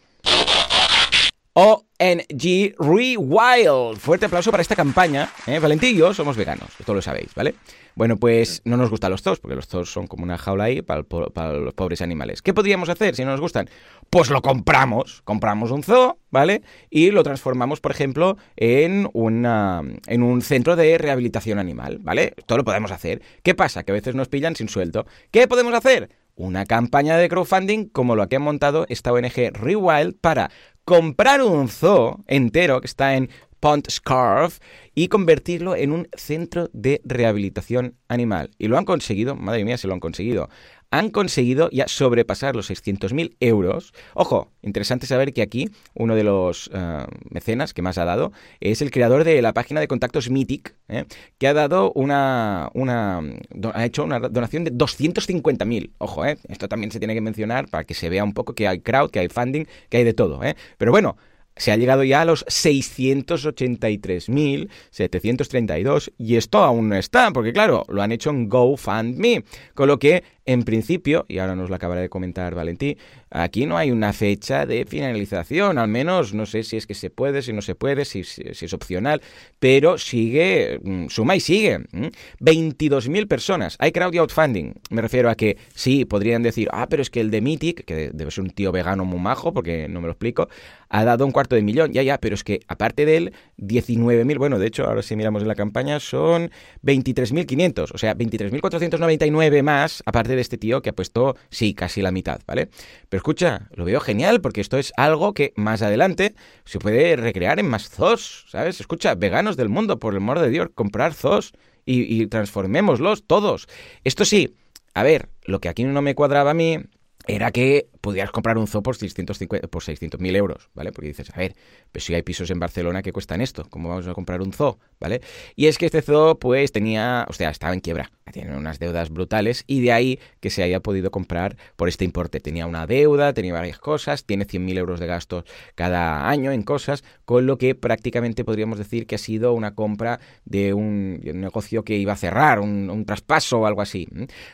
ONG Rewild. Fuerte aplauso para esta campaña. ¿eh? Yo somos veganos, esto lo sabéis, ¿vale? Bueno, pues no nos gustan los zoos, porque los zoos son como una jaula ahí para, los pobres animales. ¿Qué podríamos hacer si no nos gustan? Pues lo compramos. Compramos un zoo, ¿vale? Y lo transformamos, por ejemplo, en, una, en un centro de rehabilitación animal, ¿vale? Esto lo podemos hacer. ¿Qué pasa? Que a veces nos pillan sin sueldo. ¿Qué podemos hacer? Una campaña de crowdfunding como lo que ha montado esta ONG Rewild para comprar un zoo entero que está en Pont Scarf y convertirlo en un centro de rehabilitación animal. Y lo han conseguido, madre mía, se lo han conseguido. Han conseguido ya sobrepasar los 600.000 euros. Ojo, interesante saber que aquí uno de los eh, mecenas que más ha dado es el creador de la página de contactos Mythic, eh, que ha dado una, una ha hecho una donación de 250.000. Ojo, eh, esto también se tiene que mencionar para que se vea un poco que hay crowd, que hay funding, que hay de todo. Eh. Pero bueno, se ha llegado ya a los 683.732 y esto aún no está, porque claro, lo han hecho en GoFundMe, con lo que en principio, y ahora nos lo acabará de comentar Valentí, aquí no hay una fecha de finalización, al menos no sé si es que se puede, si no se puede, si, es opcional, pero sigue, mm, suma y sigue. 22.000 personas. Hay crowdfunding. Me refiero a que sí, podrían decir, ah, pero es que el de Mythic, que debe ser un tío vegano muy majo, porque no me lo explico, ha dado un cuarto de millón. Ya, ya, pero es que aparte de él, 19.000, bueno, de hecho, ahora si miramos en la campaña, son 23.500, o sea, 23.499 más, aparte de este tío que ha puesto, sí, casi la mitad, ¿vale? Pero escucha, lo veo genial porque esto es algo que más adelante se puede recrear en más zoos, ¿sabes? Escucha, veganos del mundo, por el amor de Dios, comprar zoos y, y transformémoslos todos. Esto sí, a ver, lo que aquí no me cuadraba a mí era que podías comprar un zoo por 650, por 600.000 euros, ¿vale? Porque dices, a ver, pues si hay pisos en Barcelona que cuestan esto, ¿cómo vamos a comprar un zoo, ¿vale? Y es que este zoo, pues tenía, o sea, estaba en quiebra, tiene unas deudas brutales y de ahí que se haya podido comprar por este importe. Tenía una deuda, tenía varias cosas, tiene 100.000 euros de gastos cada año en cosas, con lo que prácticamente podríamos decir que ha sido una compra de un, negocio que iba a cerrar, un, un traspaso o algo así.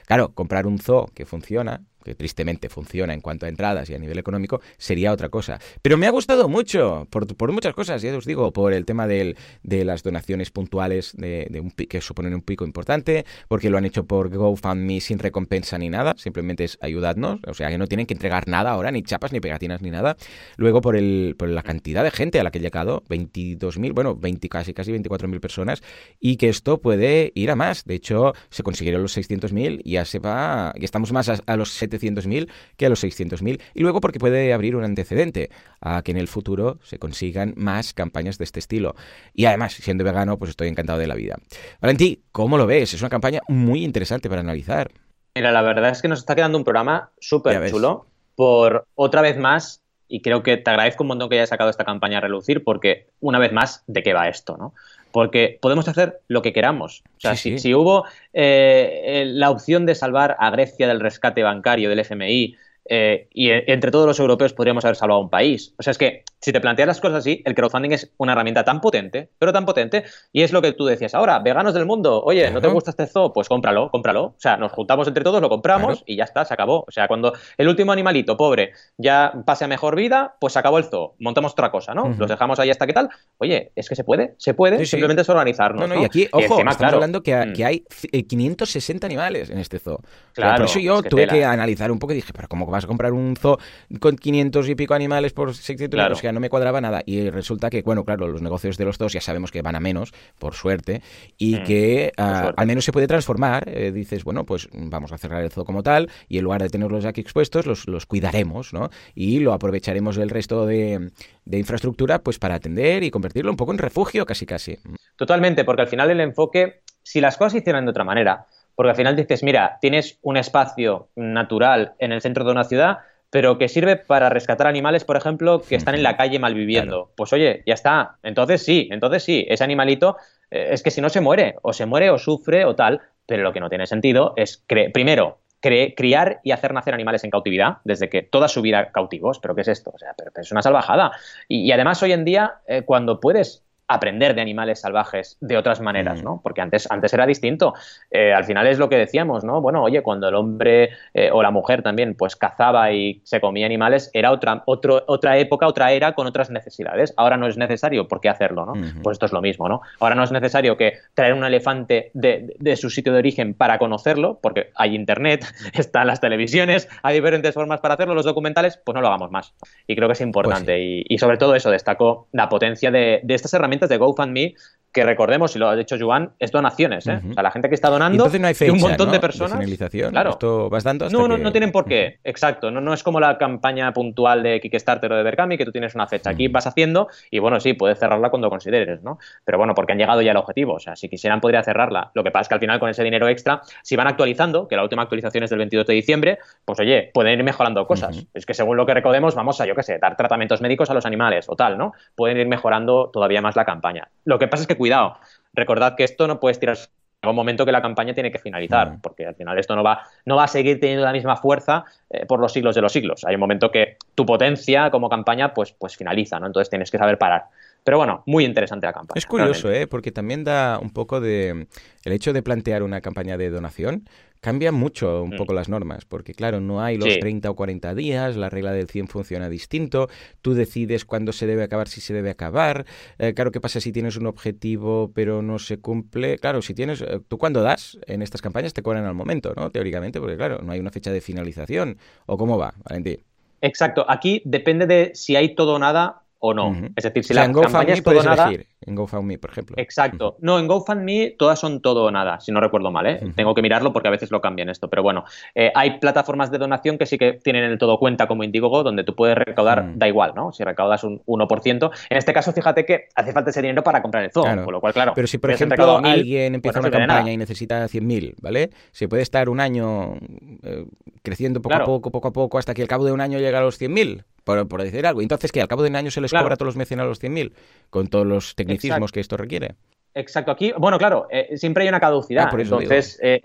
Claro, comprar un zoo que funciona, que tristemente funciona en cuanto a entradas y a nivel económico, sería otra cosa. Pero me ha gustado mucho, por, por muchas cosas, ya os digo, por el tema del, de las donaciones puntuales de, de un, que suponen un pico importante, porque lo han hecho por GoFundMe sin recompensa ni nada, simplemente es ayudadnos, o sea que no tienen que entregar nada ahora, ni chapas, ni pegatinas, ni nada. Luego por, el, por la cantidad de gente a la que he llegado, 22.000, bueno, 20, casi, casi 24.000 personas, y que esto puede ir a más. De hecho, se consiguieron los 600.000 y ya se va, y estamos más a, a los 700 700.000 que a los 600.000. Y luego porque puede abrir un antecedente a que en el futuro se consigan más campañas de este estilo. Y además, siendo vegano, pues estoy encantado de la vida. Valentí, ¿cómo lo ves? Es una campaña muy interesante para analizar. Mira, la verdad es que nos está quedando un programa súper chulo por otra vez más y creo que te agradezco un montón que hayas sacado esta campaña a relucir porque una vez más de qué va esto, ¿no? Porque podemos hacer lo que queramos. O sea, si, si, hubo eh, la opción de salvar a Grecia del rescate bancario del FMI eh, y entre todos los europeos podríamos haber salvado un país. O sea, es que si te planteas las cosas así, el crowdfunding es una herramienta tan potente, pero tan potente, y es lo que tú decías ahora, veganos del mundo, oye, ¿no te gusta este zoo? Pues cómpralo, cómpralo. O sea, nos juntamos entre todos, lo compramos y ya está, se acabó. O sea, cuando el último animalito, pobre, ya pase a mejor vida, pues se acabó el zoo, montamos otra cosa, ¿no? Los dejamos ahí hasta que tal. Oye, es que se puede, se puede, simplemente es organizarnos. No, no, y aquí, ojo, estamos hablando que, mm. hay 560 animales en este zoo. Claro, por eso yo tuve que analizar un poco y dije, pero ¿cómo vas a comprar un zoo con 500 y pico animales por 600 euros? O sea, no me cuadraba nada. Y resulta que, bueno, claro, los negocios de los zoos ya sabemos que van a menos, por suerte, y mm, que ah, al menos se puede transformar. Eh, dices, bueno, pues vamos a cerrar el zoo como tal y en lugar de tenerlos aquí expuestos, los, los cuidaremos, ¿no? Y lo aprovecharemos el resto de, de infraestructura pues para atender y convertirlo un poco en refugio casi casi. Totalmente, porque al final el enfoque, si las cosas se hicieran de otra manera, porque al final dices, mira, tienes un espacio natural en el centro de una ciudad, pero que sirve para rescatar animales, por ejemplo, que están en la calle malviviendo. Pues oye, ya está. Entonces sí, entonces sí, ese animalito eh, es que si no se muere, o se muere o sufre o tal, pero lo que no tiene sentido es, primero, criar y hacer nacer animales en cautividad, desde que toda su vida cautivos, pero ¿qué es esto? O sea, pero, es una salvajada. Y, además hoy en día, eh, cuando puedes aprender de animales salvajes de otras maneras, mm. ¿no? Porque antes, antes era distinto. Eh, al final es lo que decíamos, ¿no? Bueno, oye, cuando el hombre eh, o la mujer también pues cazaba y se comía animales, era otra, otro, otra época, otra era con otras necesidades. Ahora no es necesario, ¿por qué hacerlo, no? Pues esto es lo mismo, ¿no? Ahora no es necesario que traer un elefante de, de, su sitio de origen para conocerlo, porque hay internet, están las televisiones, hay diferentes formas para hacerlo, los documentales, pues no lo hagamos más. Y creo que es importante. Pues y, y, sobre todo eso, destaco la potencia de, de estas herramientas de GoFundMe que recordemos, y lo ha dicho Joan, es donaciones. ¿eh? O sea, la gente que está donando Entonces no hay fecha, un montón de personas. De. Claro. Esto vas dando no, no, no tienen por qué. Exacto. No, no es como la campaña puntual de Kickstarter o de Berkami, que tú tienes una fecha. Aquí vas haciendo y bueno, sí, puedes cerrarla cuando consideres, ¿no? Pero bueno, porque han llegado ya al objetivo. O sea, si quisieran, podría cerrarla. Lo que pasa es que al final, con ese dinero extra, si van actualizando, que la última actualización es del 22 de diciembre, pues oye, pueden ir mejorando cosas. Es que según lo que recordemos, vamos a, yo qué sé, dar tratamientos médicos a los animales o tal, ¿no? Pueden ir mejorando todavía más la campaña. Lo que pasa es que, cuidado, recordad que esto no puedes tirar un momento que la campaña tiene que finalizar, porque al final esto no va, no va a seguir teniendo la misma fuerza eh, por los siglos de los siglos. Hay un momento que tu potencia como campaña pues, pues finaliza, ¿no? Entonces tienes que saber parar. Pero bueno, muy interesante la campaña. Es curioso, ¿eh? porque también da un poco de... El hecho de plantear una campaña de donación cambia mucho un mm. poco las normas, porque claro, no hay los 30 o 40 días, la regla del 100 funciona distinto, tú decides cuándo se debe acabar, si se debe acabar, eh, claro, ¿qué pasa si tienes un objetivo pero no se cumple? Claro, si tienes, eh, tú cuando das en estas campañas te cobran al momento, ¿no? Teóricamente, porque claro, no hay una fecha de finalización, ¿o cómo va, Valentín? Exacto, aquí depende de si hay todo o nada o no. Es decir, si la en campaña es todo nada. en GoFundMe, por ejemplo. Exacto. No, en GoFundMe todas son todo o nada, si no recuerdo mal. ¿eh? Tengo que mirarlo porque a veces lo cambian esto. Pero bueno, eh, hay plataformas de donación que sí que tienen el todo cuenta como Indiegogo, donde tú puedes recaudar, da igual, ¿no? Si recaudas un 1%. En este caso, fíjate que hace falta ese dinero para comprar el zoo, con lo cual, claro. Pero si, por ejemplo, alguien empieza una campaña y necesita 100.000, ¿vale? Se puede estar un año eh, creciendo poco a poco, poco a poco, hasta que al cabo de un año llega a los 100.000 por, decir algo. Entonces, que al cabo de un año se les cobra a todos los mecenas los 100.000, con todos los tecnicismos que esto requiere. Exacto, aquí, bueno, claro, eh, siempre hay una caducidad. Ah, por Entonces, eh,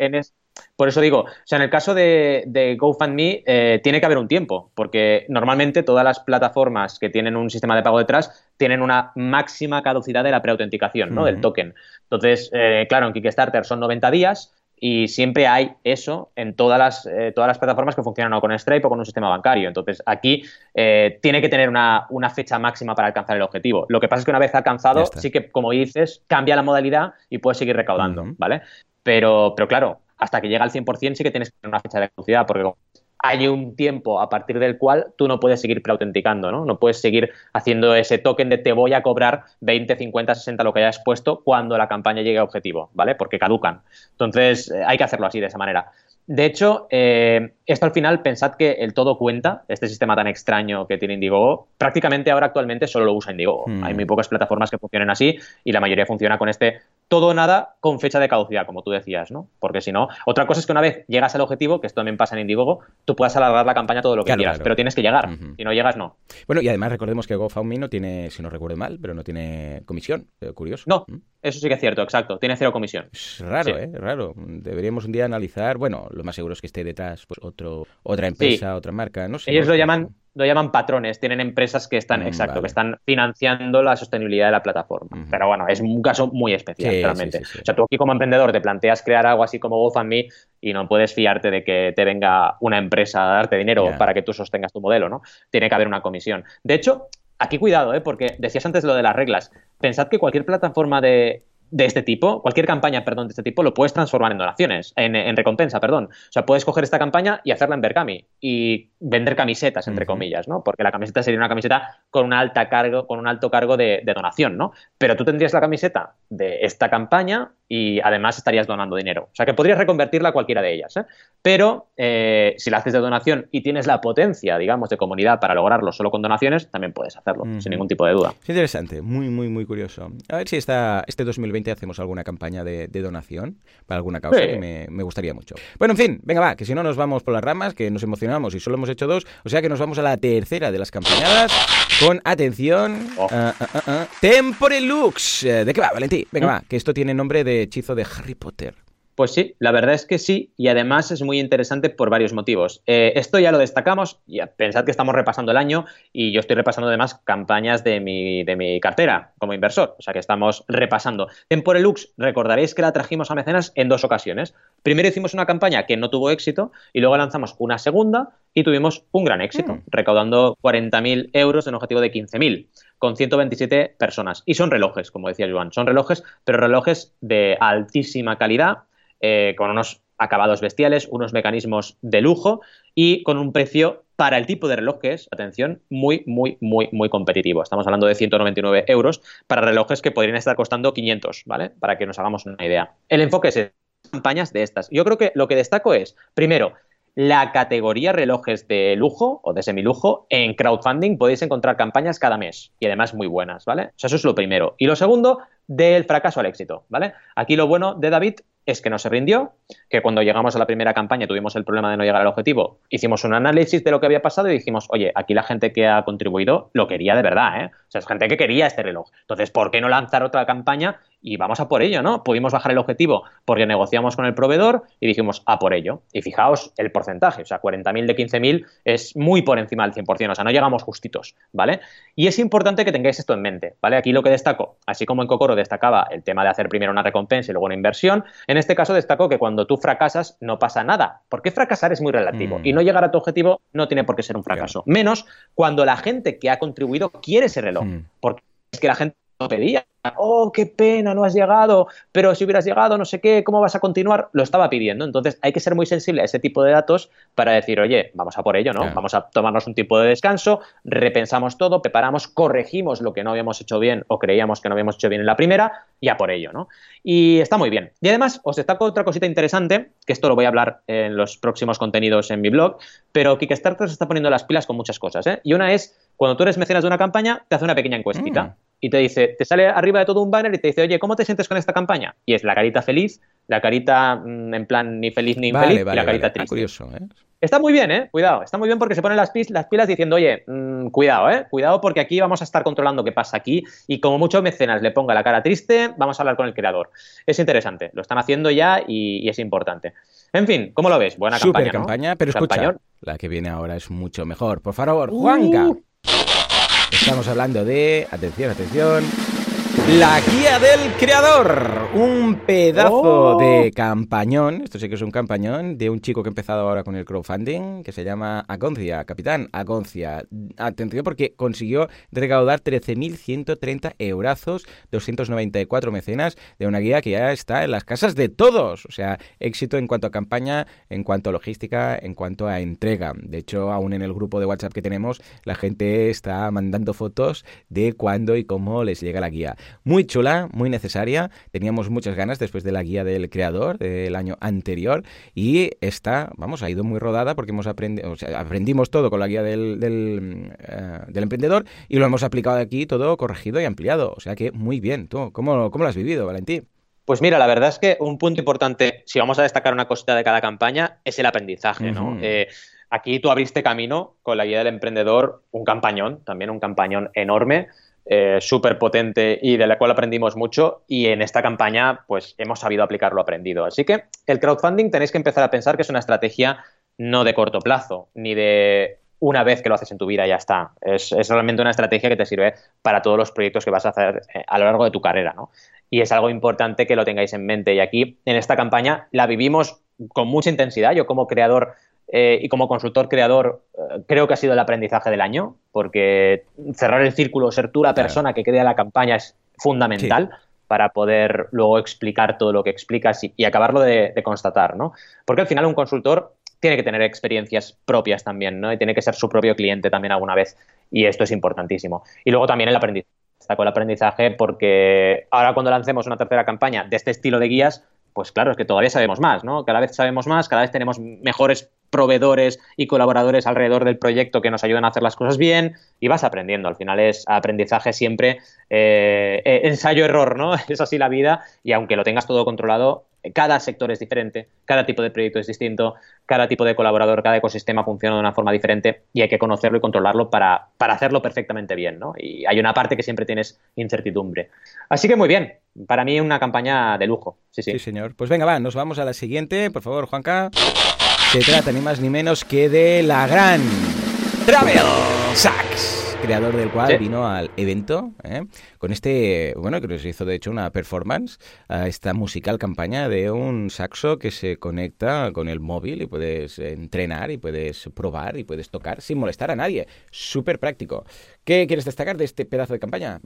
por eso digo, o sea, en el caso de, GoFundMe eh, tiene que haber un tiempo, porque normalmente todas las plataformas que tienen un sistema de pago detrás tienen una máxima caducidad de la preautenticación, ¿no? Del token. Entonces, claro, en Kickstarter son 90 días, y siempre hay eso en todas las, eh, todas las plataformas que funcionan o con Stripe o con un sistema bancario. Entonces, aquí eh, tiene que tener una, fecha máxima para alcanzar el objetivo. Lo que pasa es que una vez alcanzado, sí que, como dices, cambia la modalidad y puedes seguir recaudando, ¿vale? Pero, pero claro, hasta que llega al 100% sí que tienes que tener una fecha de caducidad, porque hay un tiempo a partir del cual tú no puedes seguir preautenticando, ¿no? No puedes seguir haciendo ese token de te voy a cobrar 20, 50, 60, lo que hayas puesto cuando la campaña llegue a objetivo, ¿vale? Porque caducan. Entonces, eh, hay que hacerlo así, de esa manera. De hecho, eh, esto al final, pensad que el todo cuenta, este sistema tan extraño que tiene Indiegogo, prácticamente ahora actualmente solo lo usa Indiegogo. Hmm. Hay muy pocas plataformas que funcionen así y la mayoría funciona con este todo o nada con fecha de caducidad, como tú decías, ¿no? Porque si no, otra cosa es que una vez llegas al objetivo, que esto también pasa en Indiegogo, tú puedas alargar la campaña todo lo que quieras, pero tienes que llegar. Si no llegas, no. Bueno, y además recordemos que GoFundMe no tiene, si no recuerdo mal, pero no tiene comisión, eh, curioso. No, ¿Mm? eso sí que es cierto, exacto, tiene cero comisión. Es raro, ¿eh? Raro. Deberíamos un día analizar, bueno, lo más seguro es que esté detrás pues otro, otra empresa, otra marca, no sé. Ellos lo llaman lo llaman patrones, tienen empresas que están, mm, exacto, que están financiando la sostenibilidad de la plataforma. Pero bueno, es un caso muy especial, realmente. o sea, tú aquí como emprendedor te planteas crear algo así como GoFundMe y no puedes fiarte de que te venga una empresa a darte dinero para que tú sostengas tu modelo, ¿no? Tiene que haber una comisión. De hecho, aquí cuidado, ¿eh? porque decías antes lo de las reglas. Pensad que cualquier plataforma de de este tipo, cualquier campaña, perdón, de este tipo, lo puedes transformar en donaciones, en, recompensa, perdón. O sea, puedes coger esta campaña y hacerla en Berkami y vender camisetas, entre comillas, ¿no? Porque la camiseta sería una camiseta con un alta cargo, con un alto cargo de, de, donación, ¿no? Pero tú tendrías la camiseta de esta campaña y además estarías donando dinero. O sea, que podrías reconvertirla a cualquiera de ellas, ¿eh? Pero eh, si la haces de donación y tienes la potencia, digamos, de comunidad para lograrlo solo con donaciones, también puedes hacerlo, sin ningún tipo de duda. Es interesante, muy, muy, muy curioso. A ver si esta, este 2020 hacemos alguna campaña de, donación para alguna causa que me, gustaría mucho. Bueno, en fin, venga, va, que si no nos vamos por las ramas, que nos emocionamos y solo hemos hecho dos, o sea que nos vamos a la tercera de las campañadas con atención. Oh. Uh, uh, Tempore Lux. ¿De qué va, Valentín? Venga, va, que esto tiene nombre de hechizo de Harry Potter. Pues sí, la verdad es que sí, y además es muy interesante por varios motivos. Eh, esto ya lo destacamos, y pensad que estamos repasando el año y yo estoy repasando además campañas de mi, de mi cartera como inversor, o sea que estamos repasando. Temporelux, recordaréis que la trajimos a mecenas en dos ocasiones. Primero hicimos una campaña que no tuvo éxito y luego lanzamos una segunda y tuvimos un gran éxito, mm. recaudando 40.000 euros en un objetivo de 15.000 con 127 personas. Y son relojes, como decía Joan, son relojes, pero relojes de altísima calidad eh, con unos acabados bestiales, unos mecanismos de lujo y con un precio para el tipo de reloj que es, atención, muy, muy, muy, muy competitivo. Estamos hablando de 199 euros para relojes que podrían estar costando 500, ¿vale? Para que nos hagamos una idea. El enfoque es campañas de estas. Yo creo que lo que destaco es, primero, la categoría relojes de lujo o de semilujo en crowdfunding podéis encontrar campañas cada mes y además muy buenas, ¿vale? O sea, eso es lo primero. Y lo segundo, del fracaso al éxito, ¿vale? Aquí lo bueno de David es que no se rindió, que cuando llegamos a la primera campaña tuvimos el problema de no llegar al objetivo, hicimos un análisis de lo que había pasado y dijimos, oye, aquí la gente que ha contribuido lo quería de verdad, ¿eh? O sea, es gente que quería este reloj. Entonces, ¿por qué no lanzar otra campaña y vamos a por ello, ¿no? Pudimos bajar el objetivo porque negociamos con el proveedor y dijimos a por ello. Y fijaos el porcentaje, o sea, 40.000 de 15.000 es muy por encima del 100%, o sea, no llegamos justitos, ¿vale? Y es importante que tengáis esto en mente, ¿vale? Aquí lo que destaco, así como en Cocoro destacaba el tema de hacer primero una recompensa y luego una inversión, en este caso destaco que cuando tú fracasas no pasa nada, porque fracasar es muy relativo mm. y no llegar a tu objetivo no tiene por qué ser un fracaso, menos cuando la gente que ha contribuido quiere ese reloj, mm. porque es que la gente pedía. Oh, qué pena, no has llegado, pero si hubieras llegado, no sé qué, ¿cómo vas a continuar? Lo estaba pidiendo. Entonces hay que ser muy sensible a ese tipo de datos para decir, oye, vamos a por ello, ¿no? Vamos a tomarnos un tipo de descanso, repensamos todo, preparamos, corregimos lo que no habíamos hecho bien o creíamos que no habíamos hecho bien en la primera y a por ello, ¿no? Y está muy bien. Y además os destaco otra cosita interesante, que esto lo voy a hablar en los próximos contenidos en mi blog, pero Kickstarter se está poniendo las pilas con muchas cosas, ¿eh? Y una es, cuando tú eres mecenas de una campaña, te hace una pequeña encuestita. Mm y te dice, te sale arriba de todo un banner y te dice, oye, ¿cómo te sientes con esta campaña? Y es la carita feliz, la carita mm, en plan ni feliz ni infeliz y la carita triste. curioso, ¿eh? Está muy bien, ¿eh? Cuidado, está muy bien porque se ponen las, las pilas diciendo, oye, mm, cuidado, ¿eh? Cuidado porque aquí vamos a estar controlando qué pasa aquí y como muchos mecenas le ponga la cara triste, vamos a hablar con el creador. Es interesante, lo están haciendo ya y, es importante. En fin, ¿cómo lo ves? Buena Super campaña, campaña, pero escucha, la que viene ahora es mucho mejor. Por favor, Juanca. Uh. Estamos hablando de, atención, atención, la guía del creador, un pedazo oh. de campañón, esto sí que es un campañón, de un chico que ha empezado ahora con el crowdfunding, que se llama Agoncia, capitán Agoncia. Atención porque consiguió recaudar 13.130 eurazos, 294 mecenas, de una guía que ya está en las casas de todos. O sea, éxito en cuanto a campaña, en cuanto a logística, en cuanto a entrega. De hecho, aún en el grupo de WhatsApp que tenemos, la gente está mandando fotos de cuándo y cómo les llega la guía. Muy chula, muy necesaria. Teníamos muchas ganas después de la guía del creador del año anterior y esta, vamos, ha ido muy rodada porque hemos aprendido, o sea, aprendimos todo con la guía del, del, eh, emprendedor y lo hemos aplicado aquí todo corregido y ampliado. O sea que muy bien. ¿Tú cómo, cómo lo has vivido, Valentín? Pues mira, la verdad es que un punto importante, si vamos a destacar una cosita de cada campaña, es el aprendizaje, ¿no? Eh, aquí tú abriste camino con la guía del emprendedor, un campañón, también un campañón enorme, eh, súper potente y de la cual aprendimos mucho y en esta campaña pues hemos sabido aplicar lo aprendido. Así que el crowdfunding tenéis que empezar a pensar que es una estrategia no de corto plazo, ni de una vez que lo haces en tu vida ya está. Es, realmente una estrategia que te sirve para todos los proyectos que vas a hacer eh, a lo largo de tu carrera, ¿no? Y es algo importante que lo tengáis en mente. Y aquí, en esta campaña, la vivimos con mucha intensidad. Yo como creador eh, y como consultor creador eh, creo que ha sido el aprendizaje del año, porque cerrar el círculo, ser tú la persona que crea la campaña es fundamental. para poder luego explicar todo lo que explicas y, acabarlo de, de, constatar, ¿no? Porque al final un consultor tiene que tener experiencias propias también, ¿no? Y tiene que ser su propio cliente también alguna vez. Y esto es importantísimo. Y luego también el aprendizaje. Destaco el aprendizaje porque ahora cuando lancemos una tercera campaña de este estilo de guías, pues claro, es que todavía sabemos más, ¿no? Cada vez sabemos más, cada vez tenemos mejores proveedores y colaboradores alrededor del proyecto que nos ayudan a hacer las cosas bien y vas aprendiendo. Al final es aprendizaje siempre, eh, eh, ensayo-error, ¿no? Es así la vida y aunque lo tengas todo controlado, cada sector es diferente, cada tipo de proyecto es distinto, cada tipo de colaborador, cada ecosistema funciona de una forma diferente y hay que conocerlo y controlarlo para, para hacerlo perfectamente bien, ¿no? Y hay una parte que siempre tienes incertidumbre. Así que muy bien, para mí una campaña de lujo. Sí, sí. Sí, señor. Pues venga, va, nos vamos a la siguiente, por favor, Juanca. Se trata ni más ni menos que de la gran Travel Sax, creador del cual vino al evento ¿eh? con este, bueno, que nos hizo de hecho una performance, a esta musical campaña de un saxo que se conecta con el móvil y puedes entrenar y puedes probar y puedes tocar sin molestar a nadie. Súper práctico. ¿Qué quieres destacar de este pedazo de campaña,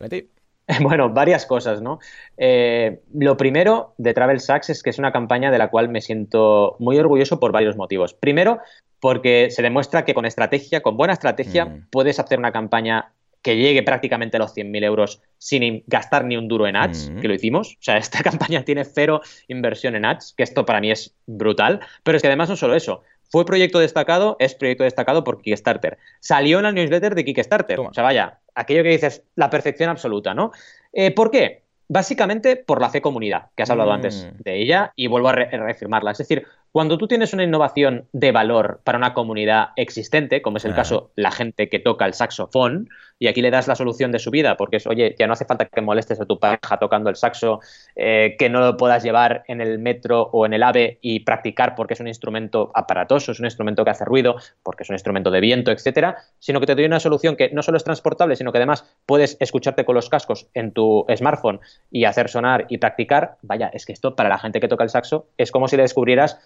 Bueno, varias cosas, ¿no? Eh, lo primero de Travel Sachs es que es una campaña de la cual me siento muy orgulloso por varios motivos. Primero, porque se demuestra que con estrategia, con buena estrategia, mm. puedes hacer una campaña que llegue prácticamente a los 100.000 euros sin gastar ni un duro en ads, mm. que lo hicimos. O sea, esta campaña tiene cero inversión en ads, que esto para mí es brutal. Pero es que además no solo eso, fue proyecto destacado, es proyecto destacado por Kickstarter. Salió en la newsletter de Kickstarter. O sea, vaya, aquello que dices, la perfección absoluta, ¿no? Eh, ¿Por qué? Básicamente por la fe comunidad, que has hablado antes mm. de ella, y vuelvo a reafirmarla. Es decir, cuando tú tienes una innovación de valor para una comunidad existente, como es el caso la gente que toca el saxofón, y aquí le das la solución de su vida, porque es, oye, ya no hace falta que molestes a tu pareja tocando el saxo, eh, que no lo puedas llevar en el metro o en el AVE y practicar porque es un instrumento aparatoso, es un instrumento que hace ruido, porque es un instrumento de viento, etcétera, sino que te doy una solución que no solo es transportable, sino que además puedes escucharte con los cascos en tu smartphone y hacer sonar y practicar. Vaya, es que esto para la gente que toca el saxo es como si le descubrieras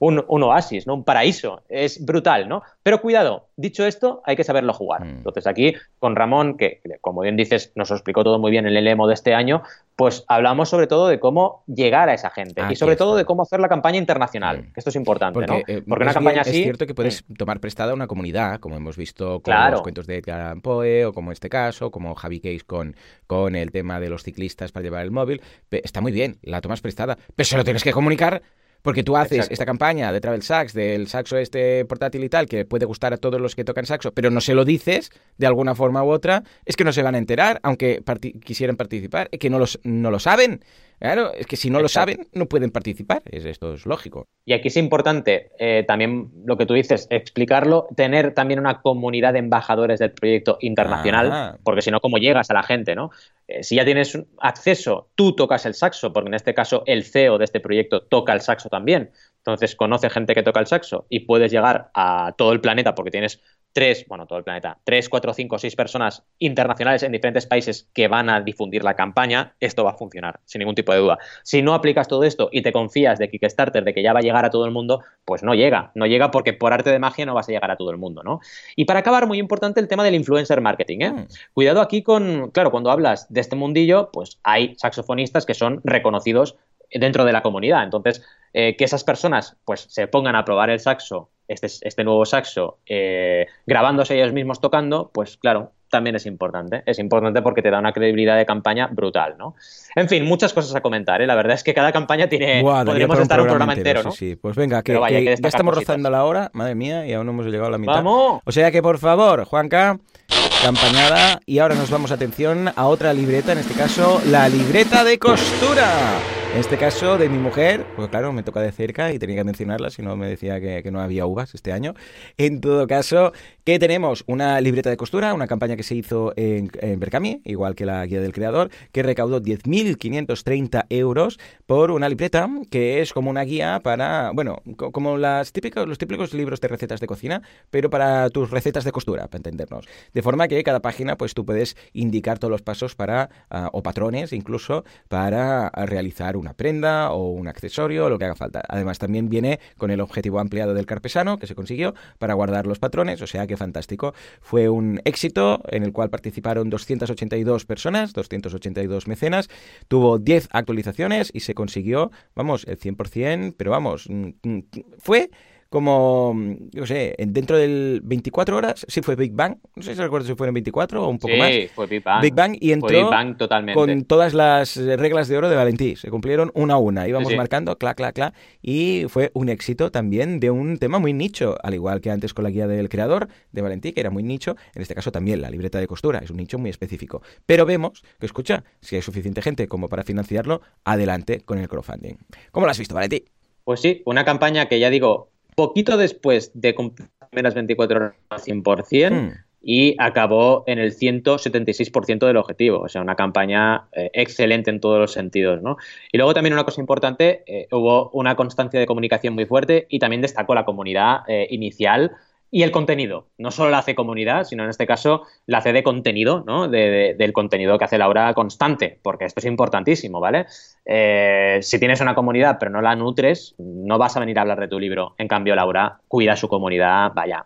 un, oasis, ¿no? Un paraíso. Es brutal, ¿no? Pero cuidado, dicho esto, hay que saberlo jugar. Mm. Entonces aquí, con Ramón, que como bien dices, nos lo explicó todo muy bien en el emo de este año, pues hablamos sobre todo de cómo llegar a esa gente y sobre todo de cómo hacer la campaña internacional, mm. que esto es importante, Porque, ¿no? Eh, Porque una campaña así... Es cierto que puedes tomar prestada una comunidad, como hemos visto con los cuentos de Edgar Allan Poe o como este caso, como Javi Case con, con el tema de los ciclistas para llevar el móvil. Está muy bien, la tomas prestada, pero se lo tienes que comunicar porque tú haces esta campaña de Travel Sax, del saxo este portátil y tal, que puede gustar a todos los que tocan saxo, pero no se lo dices de alguna forma u otra, es que no se van a enterar, aunque quisieran participar, es que no, los, no lo saben. Claro, es que si no lo saben, no pueden participar. esto es lógico. Y aquí es importante eh, también lo que tú dices, explicarlo, tener también una comunidad de embajadores del proyecto internacional, porque si no, ¿cómo llegas a la gente? ¿no? Eh, si ya tienes acceso, tú tocas el saxo, porque en este caso el CEO de este proyecto toca el saxo también. Entonces conoce gente que toca el saxo y puedes llegar a todo el planeta porque tienes tres, bueno, todo el planeta, tres, cuatro, cinco, seis personas internacionales en diferentes países que van a difundir la campaña, esto va a funcionar, sin ningún tipo de duda. Si no aplicas todo esto y te confías de Kickstarter, de que ya va a llegar a todo el mundo, pues no llega. No llega porque por arte de magia no vas a llegar a todo el mundo, ¿no? Y para acabar, muy importante el tema del influencer marketing, ¿eh? Mm. Cuidado aquí con, claro, cuando hablas de este mundillo, pues hay saxofonistas que son reconocidos dentro de la comunidad. Entonces, eh, que esas personas pues se pongan a probar el saxo este, este nuevo saxo eh, grabándose ellos mismos tocando, pues claro, también es importante. Es importante porque te da una credibilidad de campaña brutal, ¿no? En fin, muchas cosas a comentar, ¿eh? La verdad es que cada campaña tiene... podríamos estar un programa entero, ¿no? Sí, sí, pues venga, que, ya estamos rozando la hora, madre mía, y aún no hemos llegado a la mitad. ¡Vamos! O sea que, por favor, Juanca, campañada, y ahora nos vamos, atención, a otra libreta, en este caso, la libreta de costura En este caso de mi mujer, pues claro, me toca de cerca y tenía que mencionarla, si no me decía que, no había uvas este año. En todo caso, que tenemos una libreta de costura, una campaña que se hizo en, en Berkami, igual que la guía del creador, que recaudó 10.530 euros por una libreta que es como una guía para, bueno, como las típicos, los típicos libros de recetas de cocina, pero para tus recetas de costura, para entendernos. De forma que cada página, pues tú puedes indicar todos los pasos para, ah, o patrones incluso, para realizar una prenda o un accesorio, lo que haga falta. Además, también viene con el objetivo ampliado del carpesano, que se consiguió, para guardar los patrones, o sea que fantástico. Fue un éxito en el cual participaron 282 personas, 282 mecenas, tuvo 10 actualizaciones y se consiguió, vamos, el 100%, pero vamos, mm, mm, fue como, yo sé, dentro del 24 horas, sí fue Big Bang, no sé si recuerdo si fueron 24 o un poco más. Sí, fue Big Bang. Big Bang y entró con todas las reglas de oro de Valentí, se cumplieron una a una, íbamos marcando, cla, cla, cla, y fue un éxito también de un tema muy nicho, al igual que antes con la guía del creador de Valentí, que era muy nicho, en este caso también la libreta de costura, es un nicho muy específico. Pero vemos que, escucha, si hay suficiente gente como para financiarlo, adelante con el crowdfunding. ¿Cómo lo has visto, Valentí? Pues sí, una campaña que ya digo, poquito después de cumplir las primeras 24 horas al 100% hmm. y acabó en el 176% del objetivo. O sea, una campaña eh, excelente en todos los sentidos. ¿no? Y luego también una cosa importante, eh, hubo una constancia de comunicación muy fuerte y también destacó la comunidad eh, inicial y el contenido. No solo la hace comunidad, sino en este caso la hace de contenido, ¿no? del contenido que hace Laura constante, porque esto es importantísimo, ¿vale? Eh, si tienes una comunidad pero no la nutres, no vas a venir a hablar de tu libro. En cambio, Laura cuida su comunidad, vaya,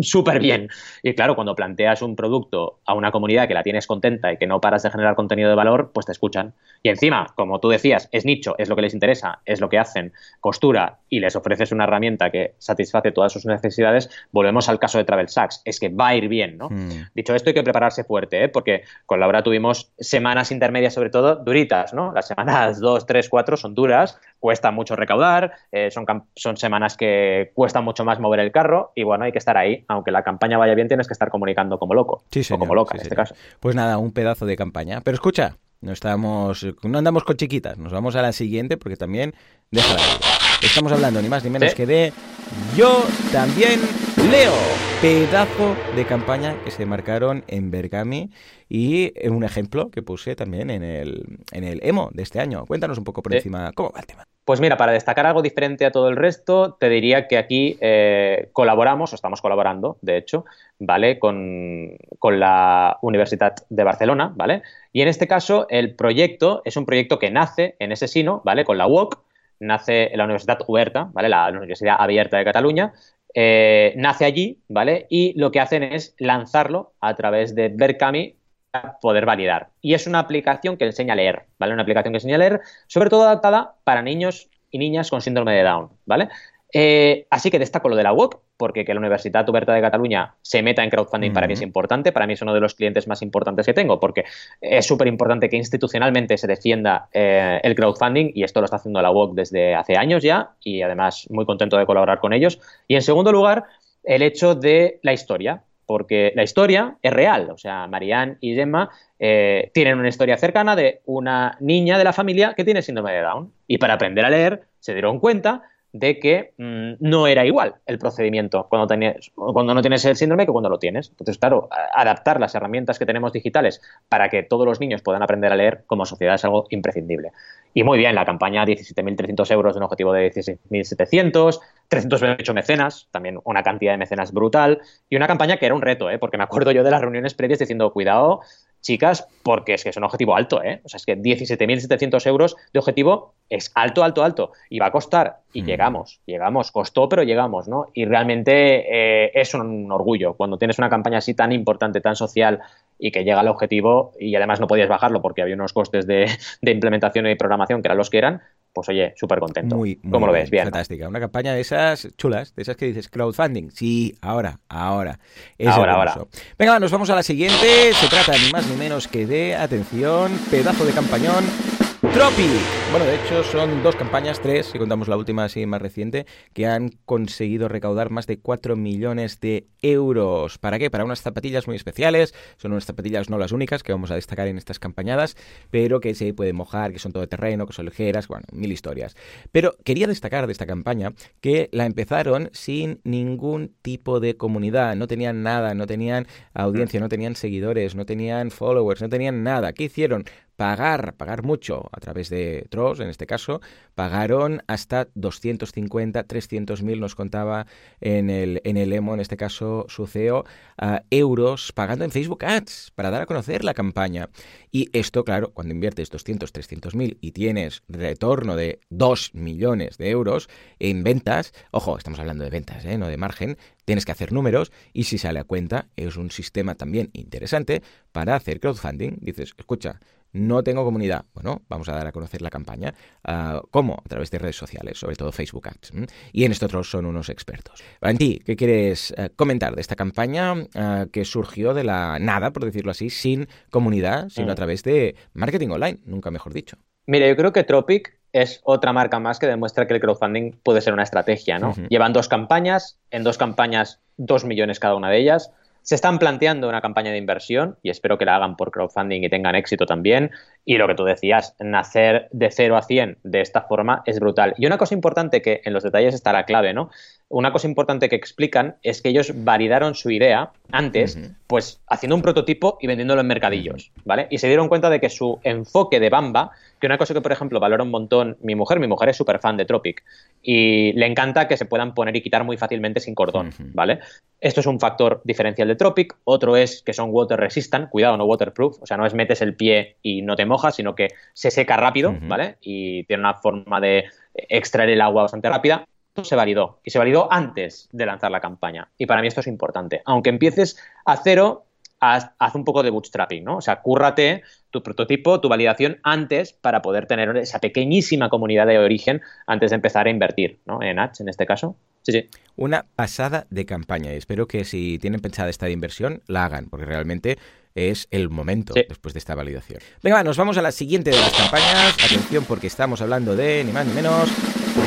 súper bien. Y claro, cuando planteas un producto a una comunidad que la tienes contenta y que no paras de generar contenido de valor, pues te escuchan. Y encima, como tú decías, es nicho, es lo que les interesa, es lo que hacen, costura y les ofreces una herramienta que satisface todas sus necesidades, volvemos al caso de Travel Sachs. Es que va a ir bien, ¿no? Hmm. Dicho esto, hay que prepararse fuerte, ¿eh? porque con Laura tuvimos semanas intermedias, sobre todo, duritas, ¿no? Las semanas 2, 3, 4 son duras, cuesta mucho recaudar, eh, son, son semanas que cuesta mucho más mover el carro y bueno, hay que estar ahí aunque la campaña vaya bien, tienes que estar comunicando como loco. Sí, o como loca en este caso. Pues nada, un pedazo de campaña. Pero escucha, no estamos, no andamos con chiquitas, nos vamos a la siguiente porque también déjala. Estamos hablando ni más ni menos que de Yo también leo. Pedazo de campaña que se marcaron en Bergami y un ejemplo que puse también en el, en el emo de este año. Cuéntanos un poco por encima cómo va el tema. Pues mira, para destacar algo diferente a todo el resto, te diría que aquí eh, colaboramos, o estamos colaborando, de hecho, ¿vale? Con, con, la Universidad de Barcelona, ¿vale? Y en este caso, el proyecto es un proyecto que nace en ese sino, ¿vale? Con la UOC, nace en la Universidad Huerta, ¿vale? La Universidad Abierta de Cataluña, eh, nace allí, ¿vale? Y lo que hacen es lanzarlo a través de Berkami para poder validar. Y es una aplicación que enseña a leer, ¿vale? Una aplicación que enseña a leer, sobre todo adaptada para niños y niñas con síndrome de Down, ¿vale? Eh, así que destaco lo de la UOC, porque que la Universidad Oberta de Cataluña se meta en crowdfunding para mí es importante, para mí es uno de los clientes más importantes que tengo, porque es súper importante que institucionalmente se defienda eh, el crowdfunding y esto lo está haciendo la UOC desde hace años ya y además muy contento de colaborar con ellos. Y en segundo lugar, el hecho de la historia, porque la historia es real, o sea, Marianne y Gemma eh, tienen una historia cercana de una niña de la familia que tiene síndrome de Down y para aprender a leer se dieron cuenta de que mm, no era igual el procedimiento cuando, tenías, cuando no tienes el síndrome que cuando lo tienes. Entonces, claro, adaptar las herramientas que tenemos digitales para que todos los niños puedan aprender a leer como sociedad es algo imprescindible. Y muy bien, la campaña 17.300 euros de un objetivo de 16.700, 328 mecenas, también una cantidad de mecenas brutal, y una campaña que era un reto, ¿eh? porque me acuerdo yo de las reuniones previas diciendo, cuidado, chicas, porque es que es un objetivo alto, ¿eh? O sea, es que 17.700 euros de objetivo es alto, alto, alto. Y va a costar. Y mm. llegamos, llegamos. Costó, pero llegamos, ¿no? Y realmente eh, es un orgullo cuando tienes una campaña así tan importante, tan social y que llega al objetivo y además no podías bajarlo porque había unos costes de, de implementación y programación que eran los que eran, pues oye, súper contento. Muy, ¿Cómo lo ves? Bien. Fantástica. Una campaña de esas chulas, de esas que dices crowdfunding. Sí, ahora, ahora. ahora, ahora. Venga, nos vamos a la siguiente. Se trata ni más ni menos que de, atención, pedazo de campañón. Tropi. Bueno, de hecho son dos campañas, tres, si contamos la última así más reciente, que han conseguido recaudar más de 4 millones de euros. ¿Para qué? Para unas zapatillas muy especiales. Son unas zapatillas no las únicas que vamos a destacar en estas campañadas, pero que se pueden mojar, que son todo terreno, que son ligeras, bueno, mil historias. Pero quería destacar de esta campaña que la empezaron sin ningún tipo de comunidad. No tenían nada, no tenían audiencia, no tenían seguidores, no tenían followers, no tenían nada. ¿Qué hicieron? Pagar, pagar mucho a través de Tross, en este caso, pagaron hasta 250, 300 mil, nos contaba en el, en el EMO, en este caso su CEO, euros pagando en Facebook Ads para dar a conocer la campaña. Y esto, claro, cuando inviertes 200, 300 mil y tienes retorno de 2 millones de euros en ventas, ojo, estamos hablando de ventas, ¿eh? no de margen, tienes que hacer números y si sale a cuenta es un sistema también interesante para hacer crowdfunding. Dices, escucha, no tengo comunidad. Bueno, vamos a dar a conocer la campaña. Uh, ¿Cómo? A través de redes sociales, sobre todo Facebook Ads. Y en esto otros son unos expertos. ti ¿qué quieres uh, comentar de esta campaña uh, que surgió de la nada, por decirlo así, sin comunidad, sino a mm. través de marketing online, nunca mejor dicho? Mira, yo creo que Tropic es otra marca más que demuestra que el crowdfunding puede ser una estrategia, ¿no? Llevan dos campañas, en dos campañas dos millones cada una de ellas se están planteando una campaña de inversión y espero que la hagan por crowdfunding y tengan éxito también. Y lo que tú decías, nacer de 0 a 100 de esta forma es brutal. Y una cosa importante que en los detalles está la clave, ¿no? Una cosa importante que explican es que ellos validaron su idea antes, pues haciendo un prototipo y vendiéndolo en mercadillos, ¿vale? Y se dieron cuenta de que su enfoque de Bamba, que una cosa que, por ejemplo, valora un montón mi mujer, mi mujer es súper fan de Tropic y le encanta que se puedan poner y quitar muy fácilmente sin cordón, ¿vale? Esto es un factor diferencial de Tropic. Otro es que son water resistant, cuidado, no waterproof, o sea, no es metes el pie y no te mojas, sino que se seca rápido, ¿vale? Y tiene una forma de extraer el agua bastante rápida. Esto se validó y se validó antes de lanzar la campaña. Y para mí esto es importante. Aunque empieces a cero, haz, un poco de bootstrapping, ¿no? O sea, cúrrate tu prototipo, tu validación antes para poder tener esa pequeñísima comunidad de origen antes de empezar a invertir, ¿no? En ads, en este caso. Sí, sí. Una pasada de campaña. Y espero que si tienen pensada esta inversión, la hagan, porque realmente es el momento después de esta validación. Venga, nos vamos a la siguiente de las campañas. Atención, porque estamos hablando de ni más ni menos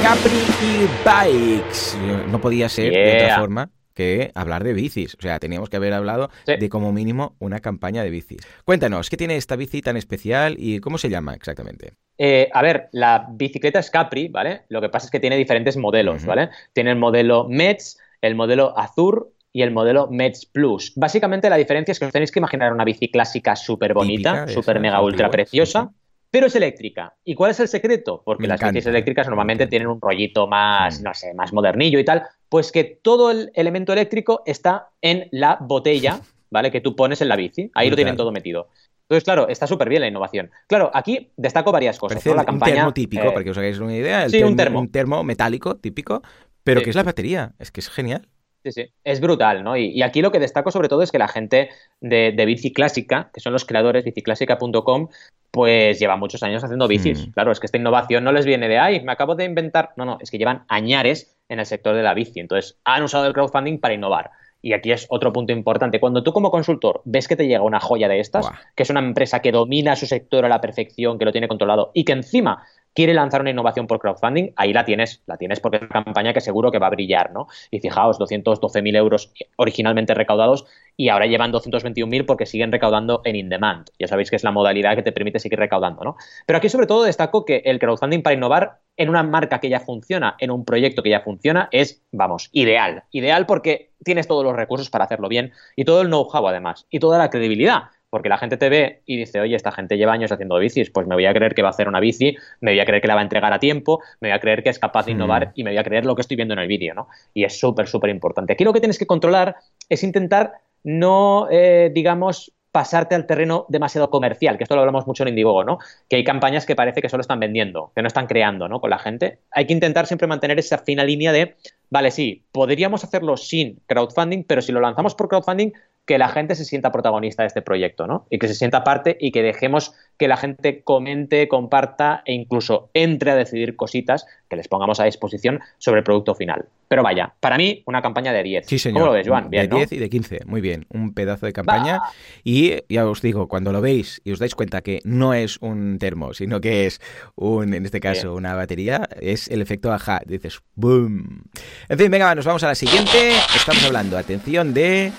Capri y Bikes. No podía ser de otra forma que hablar de bicis. O sea, teníamos que haber hablado de como mínimo una campaña de bicis. Cuéntanos, ¿qué tiene esta bici tan especial y cómo se llama exactamente? Eh, a ver, la bicicleta es Capri, ¿vale? Lo que pasa es que tiene diferentes modelos, ¿vale? Tiene el modelo Mets, el modelo Azur y el modelo Mets Plus. Básicamente la diferencia es que os tenéis que imaginar una bici clásica súper bonita, súper mega ultra preciosa, pero es eléctrica. ¿Y cuál es el secreto? Porque las bicis eléctricas normalmente tienen un rollito más, mm. no sé, más modernillo y tal, pues que todo el elemento eléctrico está en la botella, ¿vale? Que tú pones en la bici. Ahí lo tienen todo metido. Entonces, claro, está súper bien la innovación. Claro, aquí destaco varias cosas. La campaña, un termo típico, eh, para que os hagáis una idea. sí, un termo. Un termo metálico típico, pero que es la batería. Es que es genial. Sí, sí, es brutal, ¿no? Y, aquí lo que destaco sobre todo es que la gente de, de Bici Clásica, que son los creadores, biciclásica.com, pues lleva muchos años haciendo bicis. Mm. Claro, es que esta innovación no les viene de, ay, me acabo de inventar. No, no, es que llevan añares en el sector de la bici. Entonces, han usado el crowdfunding para innovar. Y aquí es otro punto importante. Cuando tú como consultor ves que te llega una joya de estas, que es una empresa que domina su sector a la perfección, que lo tiene controlado y que encima quiere lanzar una innovación por crowdfunding, ahí la tienes, la tienes porque es una campaña que seguro que va a brillar, ¿no? Y fijaos, 212.000 euros originalmente recaudados y ahora llevan 221.000 porque siguen recaudando en in-demand. Ya sabéis que es la modalidad que te permite seguir recaudando, ¿no? Pero aquí sobre todo destaco que el crowdfunding para innovar en una marca que ya funciona, en un proyecto que ya funciona, es, vamos, ideal. Ideal porque tienes todos los recursos para hacerlo bien y todo el know-how además y toda la credibilidad porque la gente te ve y dice, oye, esta gente lleva años haciendo bicis, pues me voy a creer que va a hacer una bici, me voy a creer que la va a entregar a tiempo, me voy a creer que es capaz de mm. innovar y me voy a creer lo que estoy viendo en el vídeo, ¿no? Y es súper, súper importante. Aquí lo que tienes que controlar es intentar no, eh, digamos, pasarte al terreno demasiado comercial, que esto lo hablamos mucho en Indiegogo, ¿no? Que hay campañas que parece que solo están vendiendo, que no están creando, ¿no? Con la gente. Hay que intentar siempre mantener esa fina línea de, vale, sí, podríamos hacerlo sin crowdfunding, pero si lo lanzamos por crowdfunding, que la gente se sienta protagonista de este proyecto, ¿no? Y que se sienta parte y que dejemos que la gente comente, comparta e incluso entre a decidir cositas que les pongamos a disposición sobre el producto final. Pero vaya, para mí, una campaña de 10. Sí, señor. ¿Cómo lo ves, Joan? Bien, de 10 y de 15. Muy bien. Un pedazo de campaña. Y ya os digo, cuando lo veis y os dais cuenta que no es un termo, sino que es un, en este caso, una batería, es el efecto ajá. Dices, ¡boom! En fin, venga, nos vamos a la siguiente. Estamos hablando, atención, de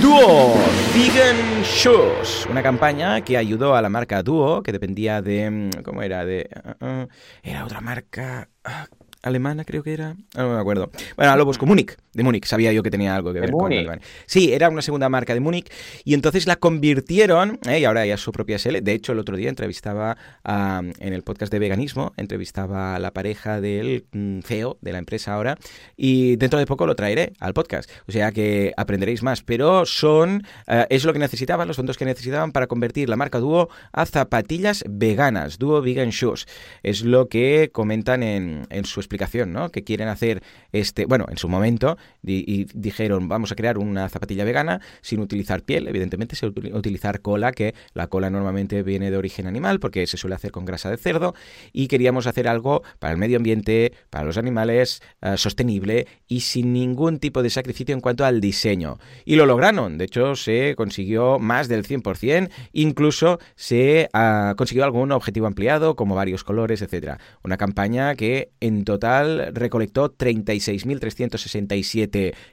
Duo Vegan Shoes, una campaña que ayudó a la marca Duo, que dependía de... Mm, ¿Cómo era? De... Uh, uh, era otra marca... Ah, alemana, creo que era. No me acuerdo. Bueno, a Lobos Múnich, de Múnich. Sabía yo que tenía algo que ver con Alemania. Sí, era una segunda marca de Múnich. Y entonces la convirtieron, ¿eh? y ahora ya es su propia SL. De hecho, el otro día entrevistaba en el podcast de veganismo, entrevistaba a la pareja del mm, CEO de la empresa ahora. Y dentro de poco lo traeré al podcast. O sea que aprenderéis más. Pero son, eh, es lo que necesitaban, los fondos que necesitaban para convertir la marca Duo a zapatillas veganas. Duo Vegan Shoes. Es lo que comentan en, en su explicación ¿no? Que quieren hacer este, bueno, en su momento y, dijeron, vamos a crear una zapatilla vegana sin utilizar piel, evidentemente, sin utilizar cola, que la cola normalmente viene de origen animal porque se suele hacer con grasa de cerdo y queríamos hacer algo para el medio ambiente, para los animales, eh, sostenible y sin ningún tipo de sacrificio en cuanto al diseño. Y lo lograron, de hecho se consiguió más del 100%, incluso se uh, consiguió algún objetivo ampliado como varios colores, etcétera. Una campaña que en total recolectó 36.367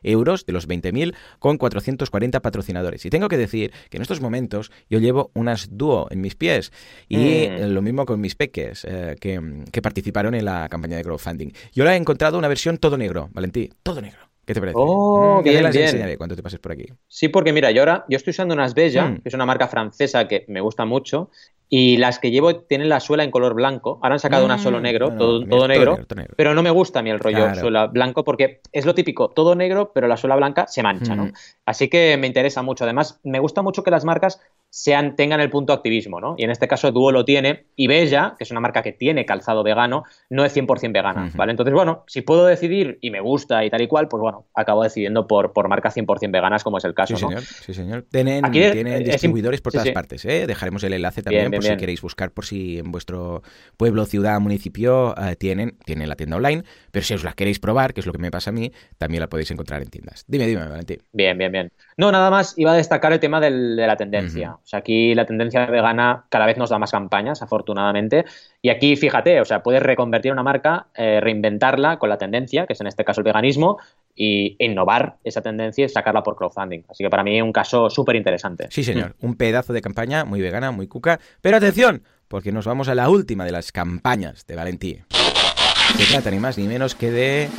euros de los 20.000 con 440 patrocinadores. Y tengo que decir que en estos momentos yo llevo unas dúo en mis pies y mm. lo mismo con mis peques eh, que, participaron en la campaña de crowdfunding. Yo la he encontrado una versión todo negro, Valentí, todo negro. ¿Qué te parece? Oh, mm, bien, enseñaré cuando te pases por aquí. Sí, porque mira, yo ahora yo estoy usando unas Bella, mm. que es una marca francesa que me gusta mucho, y las que llevo tienen la suela en color blanco. Ahora han sacado una solo negro, todo, todo, negro, pero no me gusta a mí el rollo suela blanco porque es lo típico, todo negro, pero la suela blanca se mancha, ¿no? Así que me interesa mucho. Además, me gusta mucho que las marcas sean, tengan el punto activismo, ¿no? Y en este caso Duo lo tiene y Bella, que es una marca que tiene calzado vegano, no es 100% vegana, ¿vale? Entonces, bueno, si puedo decidir y me gusta y tal y cual, pues bueno, acabo decidiendo por, por marcas 100% veganas como es el caso, sí, señor, Sí, señor. Tienen, tienen distribuidores por todas partes, ¿eh? Dejaremos el enlace también por si queréis buscar por si en vuestro pueblo, ciudad, municipio eh, tienen, tienen la tienda online, pero si os la queréis probar, que es lo que me pasa a mí, también la podéis encontrar en tiendas. Dime, dime, Valentín. Bien, bien, bien. No, nada más iba a destacar el tema de la tendencia. O sea, aquí la tendencia vegana cada vez nos da más campañas, afortunadamente. Y aquí, fíjate, o sea, puedes reconvertir una marca, eh, reinventarla con la tendencia, que es en este caso el veganismo, y innovar esa tendencia y sacarla por crowdfunding. Así que para mí es un caso súper interesante. Sí, señor. Un pedazo de campaña muy vegana, muy cuca. Pero atención, porque nos vamos a la última de las campañas de Valentí. Se trata ni más ni menos que de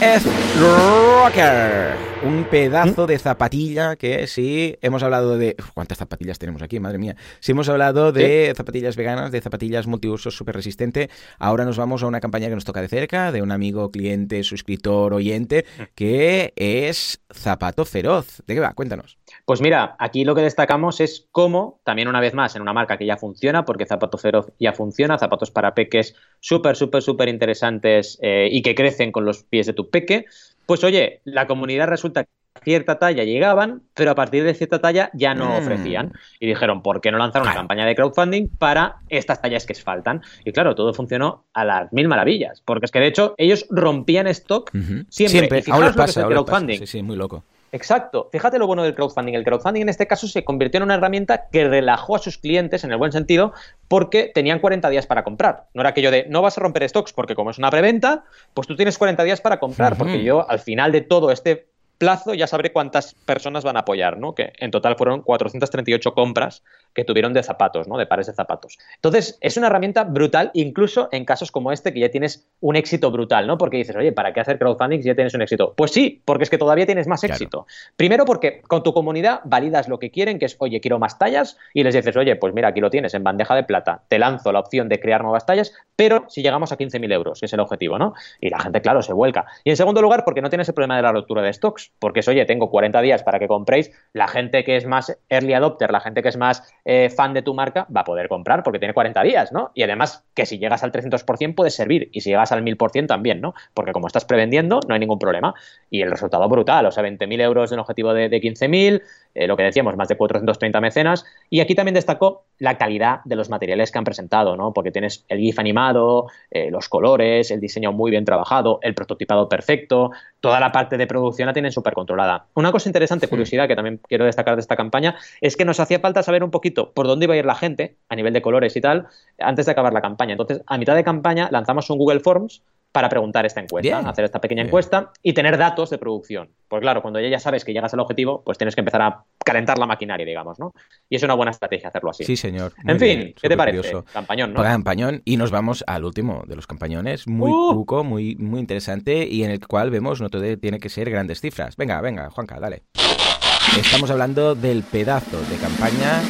S-Rocker. Un pedazo de zapatilla que sí, hemos hablado de... ¿Cuántas zapatillas tenemos aquí? Madre mía. Si hemos hablado de zapatillas veganas, de zapatillas multiusos súper resistente, ahora nos vamos a una campaña que nos toca de cerca, de un amigo, cliente, suscriptor, oyente, que es Zapato Feroz. ¿De qué va? Cuéntanos. Pues mira, aquí lo que destacamos es cómo, también una vez más, en una marca que ya funciona, porque Zapato Feroz ya funciona, zapatos para peques súper, súper, súper interesantes eh, y que crecen con los pies de tu peque, pues oye, la comunidad resulta que cierta talla llegaban, pero a partir de cierta talla ya no mm. ofrecían. Y dijeron, ¿por qué no lanzar una campaña de crowdfunding para estas tallas que faltan? Y claro, todo funcionó a las mil maravillas, porque es que de hecho ellos rompían stock siempre. Ahora pasa, crowdfunding. Sí, sí, muy loco. Exacto. Fíjate lo bueno del crowdfunding. El crowdfunding en este caso se convirtió en una herramienta que relajó a sus clientes en el buen sentido porque tenían 40 días para comprar. No era aquello de no vas a romper stocks porque como es una preventa, pues tú tienes 40 días para comprar. Porque yo al final de todo este plazo ya sabré cuántas personas van a apoyar, ¿no? Que en total fueron 438 compras que tuvieron de zapatos, ¿no? De pares de zapatos. Entonces, es una herramienta brutal, incluso en casos como este, que ya tienes un éxito brutal, ¿no? Porque dices, oye, ¿para qué hacer crowdfunding si ya tienes un éxito? Pues sí, porque es que todavía tienes más éxito. Primero porque con tu comunidad validas lo que quieren, que es, oye, quiero más tallas, y les dices, oye, pues mira, aquí lo tienes en bandeja de plata, te lanzo la opción de crear nuevas tallas, pero si llegamos a 15.000 euros, que es el objetivo, ¿no? Y la gente, claro, se vuelca. Y en segundo lugar, porque no tienes el problema de la ruptura de stocks porque es, oye, tengo 40 días para que compréis, la gente que es más early adopter, la gente que es más eh, fan de tu marca, va a poder comprar porque tiene 40 días, ¿no? Y además que si llegas al 300% puede servir y si llegas al 1000% también, ¿no? Porque como estás prevendiendo, no hay ningún problema. Y el resultado brutal, o sea, 20.000 euros de un objetivo de, de 15.000, eh, lo que decíamos, más de 430 mecenas. Y aquí también destacó la calidad de los materiales que han presentado, ¿no? Porque tienes el GIF animado, eh, los colores, el diseño muy bien trabajado, el prototipado perfecto, toda la parte de producción la tienen súper controlada. Una cosa interesante, curiosidad, que también quiero destacar de esta campaña, es que nos hacía falta saber un poquito por dónde iba a ir la gente, a nivel de colores y tal, antes de acabar la campaña. Entonces, a mitad de campaña lanzamos un Google Forms para preguntar esta encuesta, hacer esta pequeña encuesta y tener datos de producción. Pues claro, cuando ya sabes que llegas al objetivo, pues tienes que empezar a calentar la maquinaria, digamos, ¿no? Y es una buena estrategia hacerlo así. Sí, señor. en fin, ¿qué te parece? Campañón, ¿no? Campañón. Y nos vamos al último de los campañones, muy uh. muy, muy interesante y en el cual vemos no todo tiene que ser grandes cifras. Venga, venga, Juanca, dale. Estamos hablando del pedazo de campaña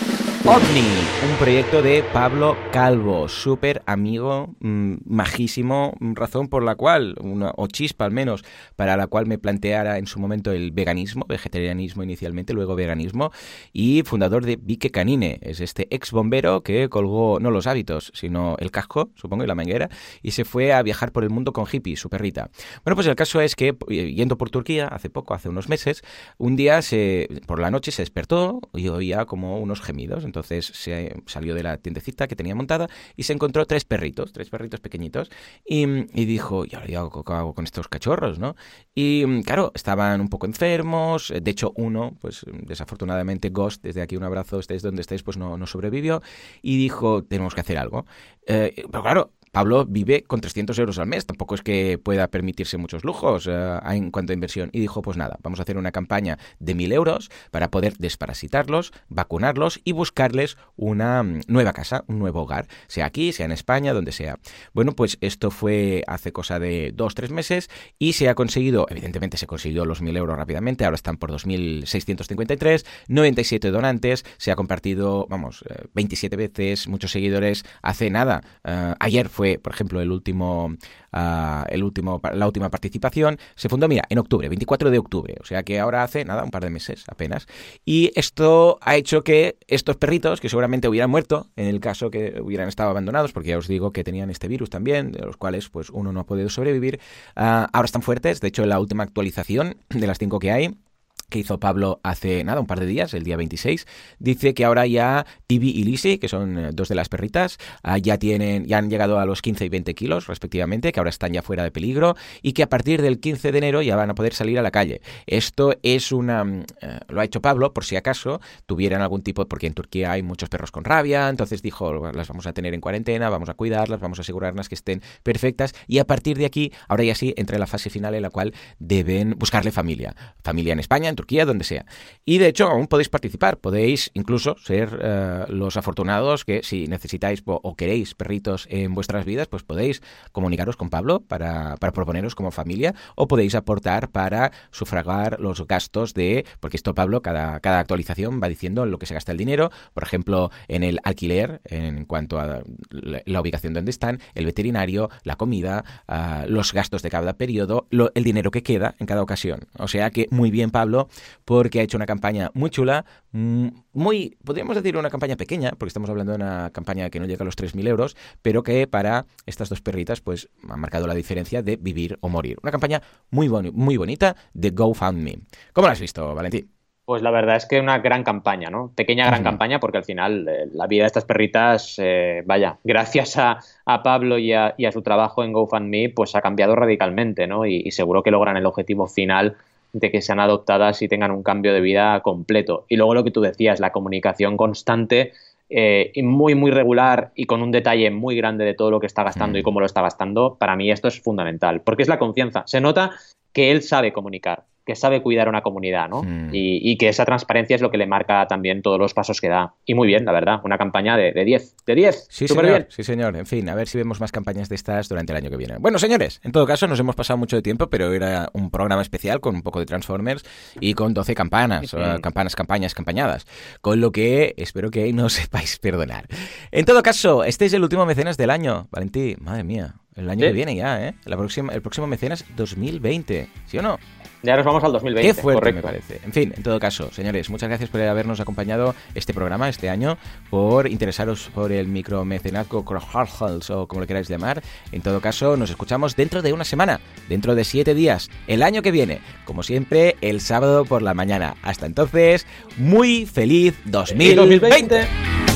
OVNI, un proyecto de Pablo Calvo, súper amigo, mm, majísimo, razón por la cual, una, o chispa al menos, para la cual me planteara en su momento el veganismo, vegetarianismo inicialmente, luego veganismo, y fundador de Vique Canine, es este ex bombero que colgó no los hábitos, sino el casco, supongo, y la manguera, y se fue a viajar por el mundo con hippie, su perrita. Bueno, pues el caso es que, yendo por Turquía, hace poco, hace unos meses, un día se, por la noche se despertó y oía como unos gemidos. Entonces se salió de la tiendecita que tenía montada y se encontró tres perritos, tres perritos pequeñitos. Y, dijo, ¿y ahora hago, hago con estos cachorros, no? Y claro, estaban un poco enfermos. De hecho, uno, pues desafortunadamente, Ghost, desde aquí un abrazo, estés donde estés, pues no, no sobrevivió. Y dijo, tenemos que hacer algo. Eh, pero claro, Pablo vive con 300 euros al mes, tampoco es que pueda permitirse muchos lujos eh, en cuanto a inversión. Y dijo, pues nada, vamos a hacer una campaña de 1.000 euros para poder desparasitarlos, vacunarlos y buscarles una mm, nueva casa, un nuevo hogar, sea aquí, sea en España, donde sea. Bueno, pues esto fue hace cosa de dos, tres meses y se ha conseguido, evidentemente se consiguió los 1.000 euros rápidamente, ahora están por 2.653, 97 donantes, se ha compartido, vamos, 27 eh, veces, muchos seguidores, hace nada, eh, ayer fue por ejemplo, el último, ah, el último, la última participación, se fundó, mira, en octubre, 24 de octubre, o sea que ahora hace, nada, un par de meses apenas. Y esto ha hecho que estos perritos, que seguramente hubieran muerto, en el caso que hubieran estado abandonados, porque ya os digo que tenían este virus también, de los cuales pues uno no ha podido sobrevivir, ah, ahora están fuertes, de hecho, la última actualización de las cinco que hay, que hizo Pablo hace nada, un par de días, el día 26, dice que ahora ya Tibi y Lisi, que son eh, dos de las perritas, ah, ya tienen, ya han llegado a los 15 y 20 kilos respectivamente, que ahora están ya fuera de peligro y que a partir del 15 de enero ya van a poder salir a la calle. Esto es una, mm, eh, lo ha hecho Pablo por si acaso tuvieran algún tipo, porque en Turquía hay muchos perros con rabia, entonces dijo, las vamos a tener en cuarentena, vamos a cuidarlas, vamos a asegurarnos que estén perfectas y a partir de aquí, ahora ya sí, entra la fase final en la cual deben buscarle familia. Familia en España, Turquía, donde sea. Y de hecho, aún podéis participar, podéis incluso ser eh, los afortunados que si necesitáis o, queréis perritos en vuestras vidas, pues podéis comunicaros con Pablo para, para proponeros como familia o podéis aportar para sufragar los gastos de, porque esto Pablo, cada, cada actualización va diciendo lo que se gasta el dinero, por ejemplo, en el alquiler, en cuanto a la, ubicación donde están, el veterinario, la comida, ah, los gastos de cada periodo, el dinero que queda en cada ocasión. O sea que muy bien, Pablo, porque ha hecho una campaña muy chula, mm, muy, podríamos decir una campaña pequeña, porque estamos hablando de una campaña que no llega a los 3.000 euros, pero que para estas dos perritas pues ha marcado la diferencia de vivir o morir. Una campaña muy, muy bonita de GoFundMe. ¿Cómo la has visto, Valentín? Pues la verdad es que una gran campaña, ¿no? Pequeña gran campaña porque al final eh, la vida de estas perritas, eh, vaya, gracias a, Pablo y a, su trabajo en GoFundMe, pues ha cambiado radicalmente, ¿no? y, seguro que logran el objetivo final de que sean adoptadas y tengan un cambio de vida completo. Y luego lo que tú decías, la comunicación constante eh, y muy, muy regular y con un detalle muy grande de todo lo que está gastando y mm. cómo lo está gastando, para mí esto es fundamental, porque es la confianza. Se nota que él sabe comunicar, que sabe cuidar una comunidad, ¿no? Hmm. Y, que esa transparencia es lo que le marca también todos los pasos que da. Y muy bien, la verdad, una campaña de 10. De 10. Sí, señor. Sí, señor. En fin, a ver si vemos más campañas de estas durante el año que viene. Bueno, señores, en todo caso nos hemos pasado mucho de tiempo, pero era un programa especial con un poco de Transformers y con 12 campanas, campanas, campañas, campañadas. Con lo que espero que no sepáis perdonar. En todo caso, este es el último mecenas del año. Valentín, madre mía. El año que viene ya, ¿eh? La próxima, el próximo mecenas 2020. ¿Sí o no? Ya nos vamos al 2020. Qué fuerte correcto. me parece. En fin, en todo caso, señores, muchas gracias por habernos acompañado este programa, este año, por interesaros por el micromecenazgo o como lo queráis llamar. En todo caso, nos escuchamos dentro de una semana, dentro de siete días, el año que viene, como siempre, el sábado por la mañana. Hasta entonces, muy feliz 2020. 2020.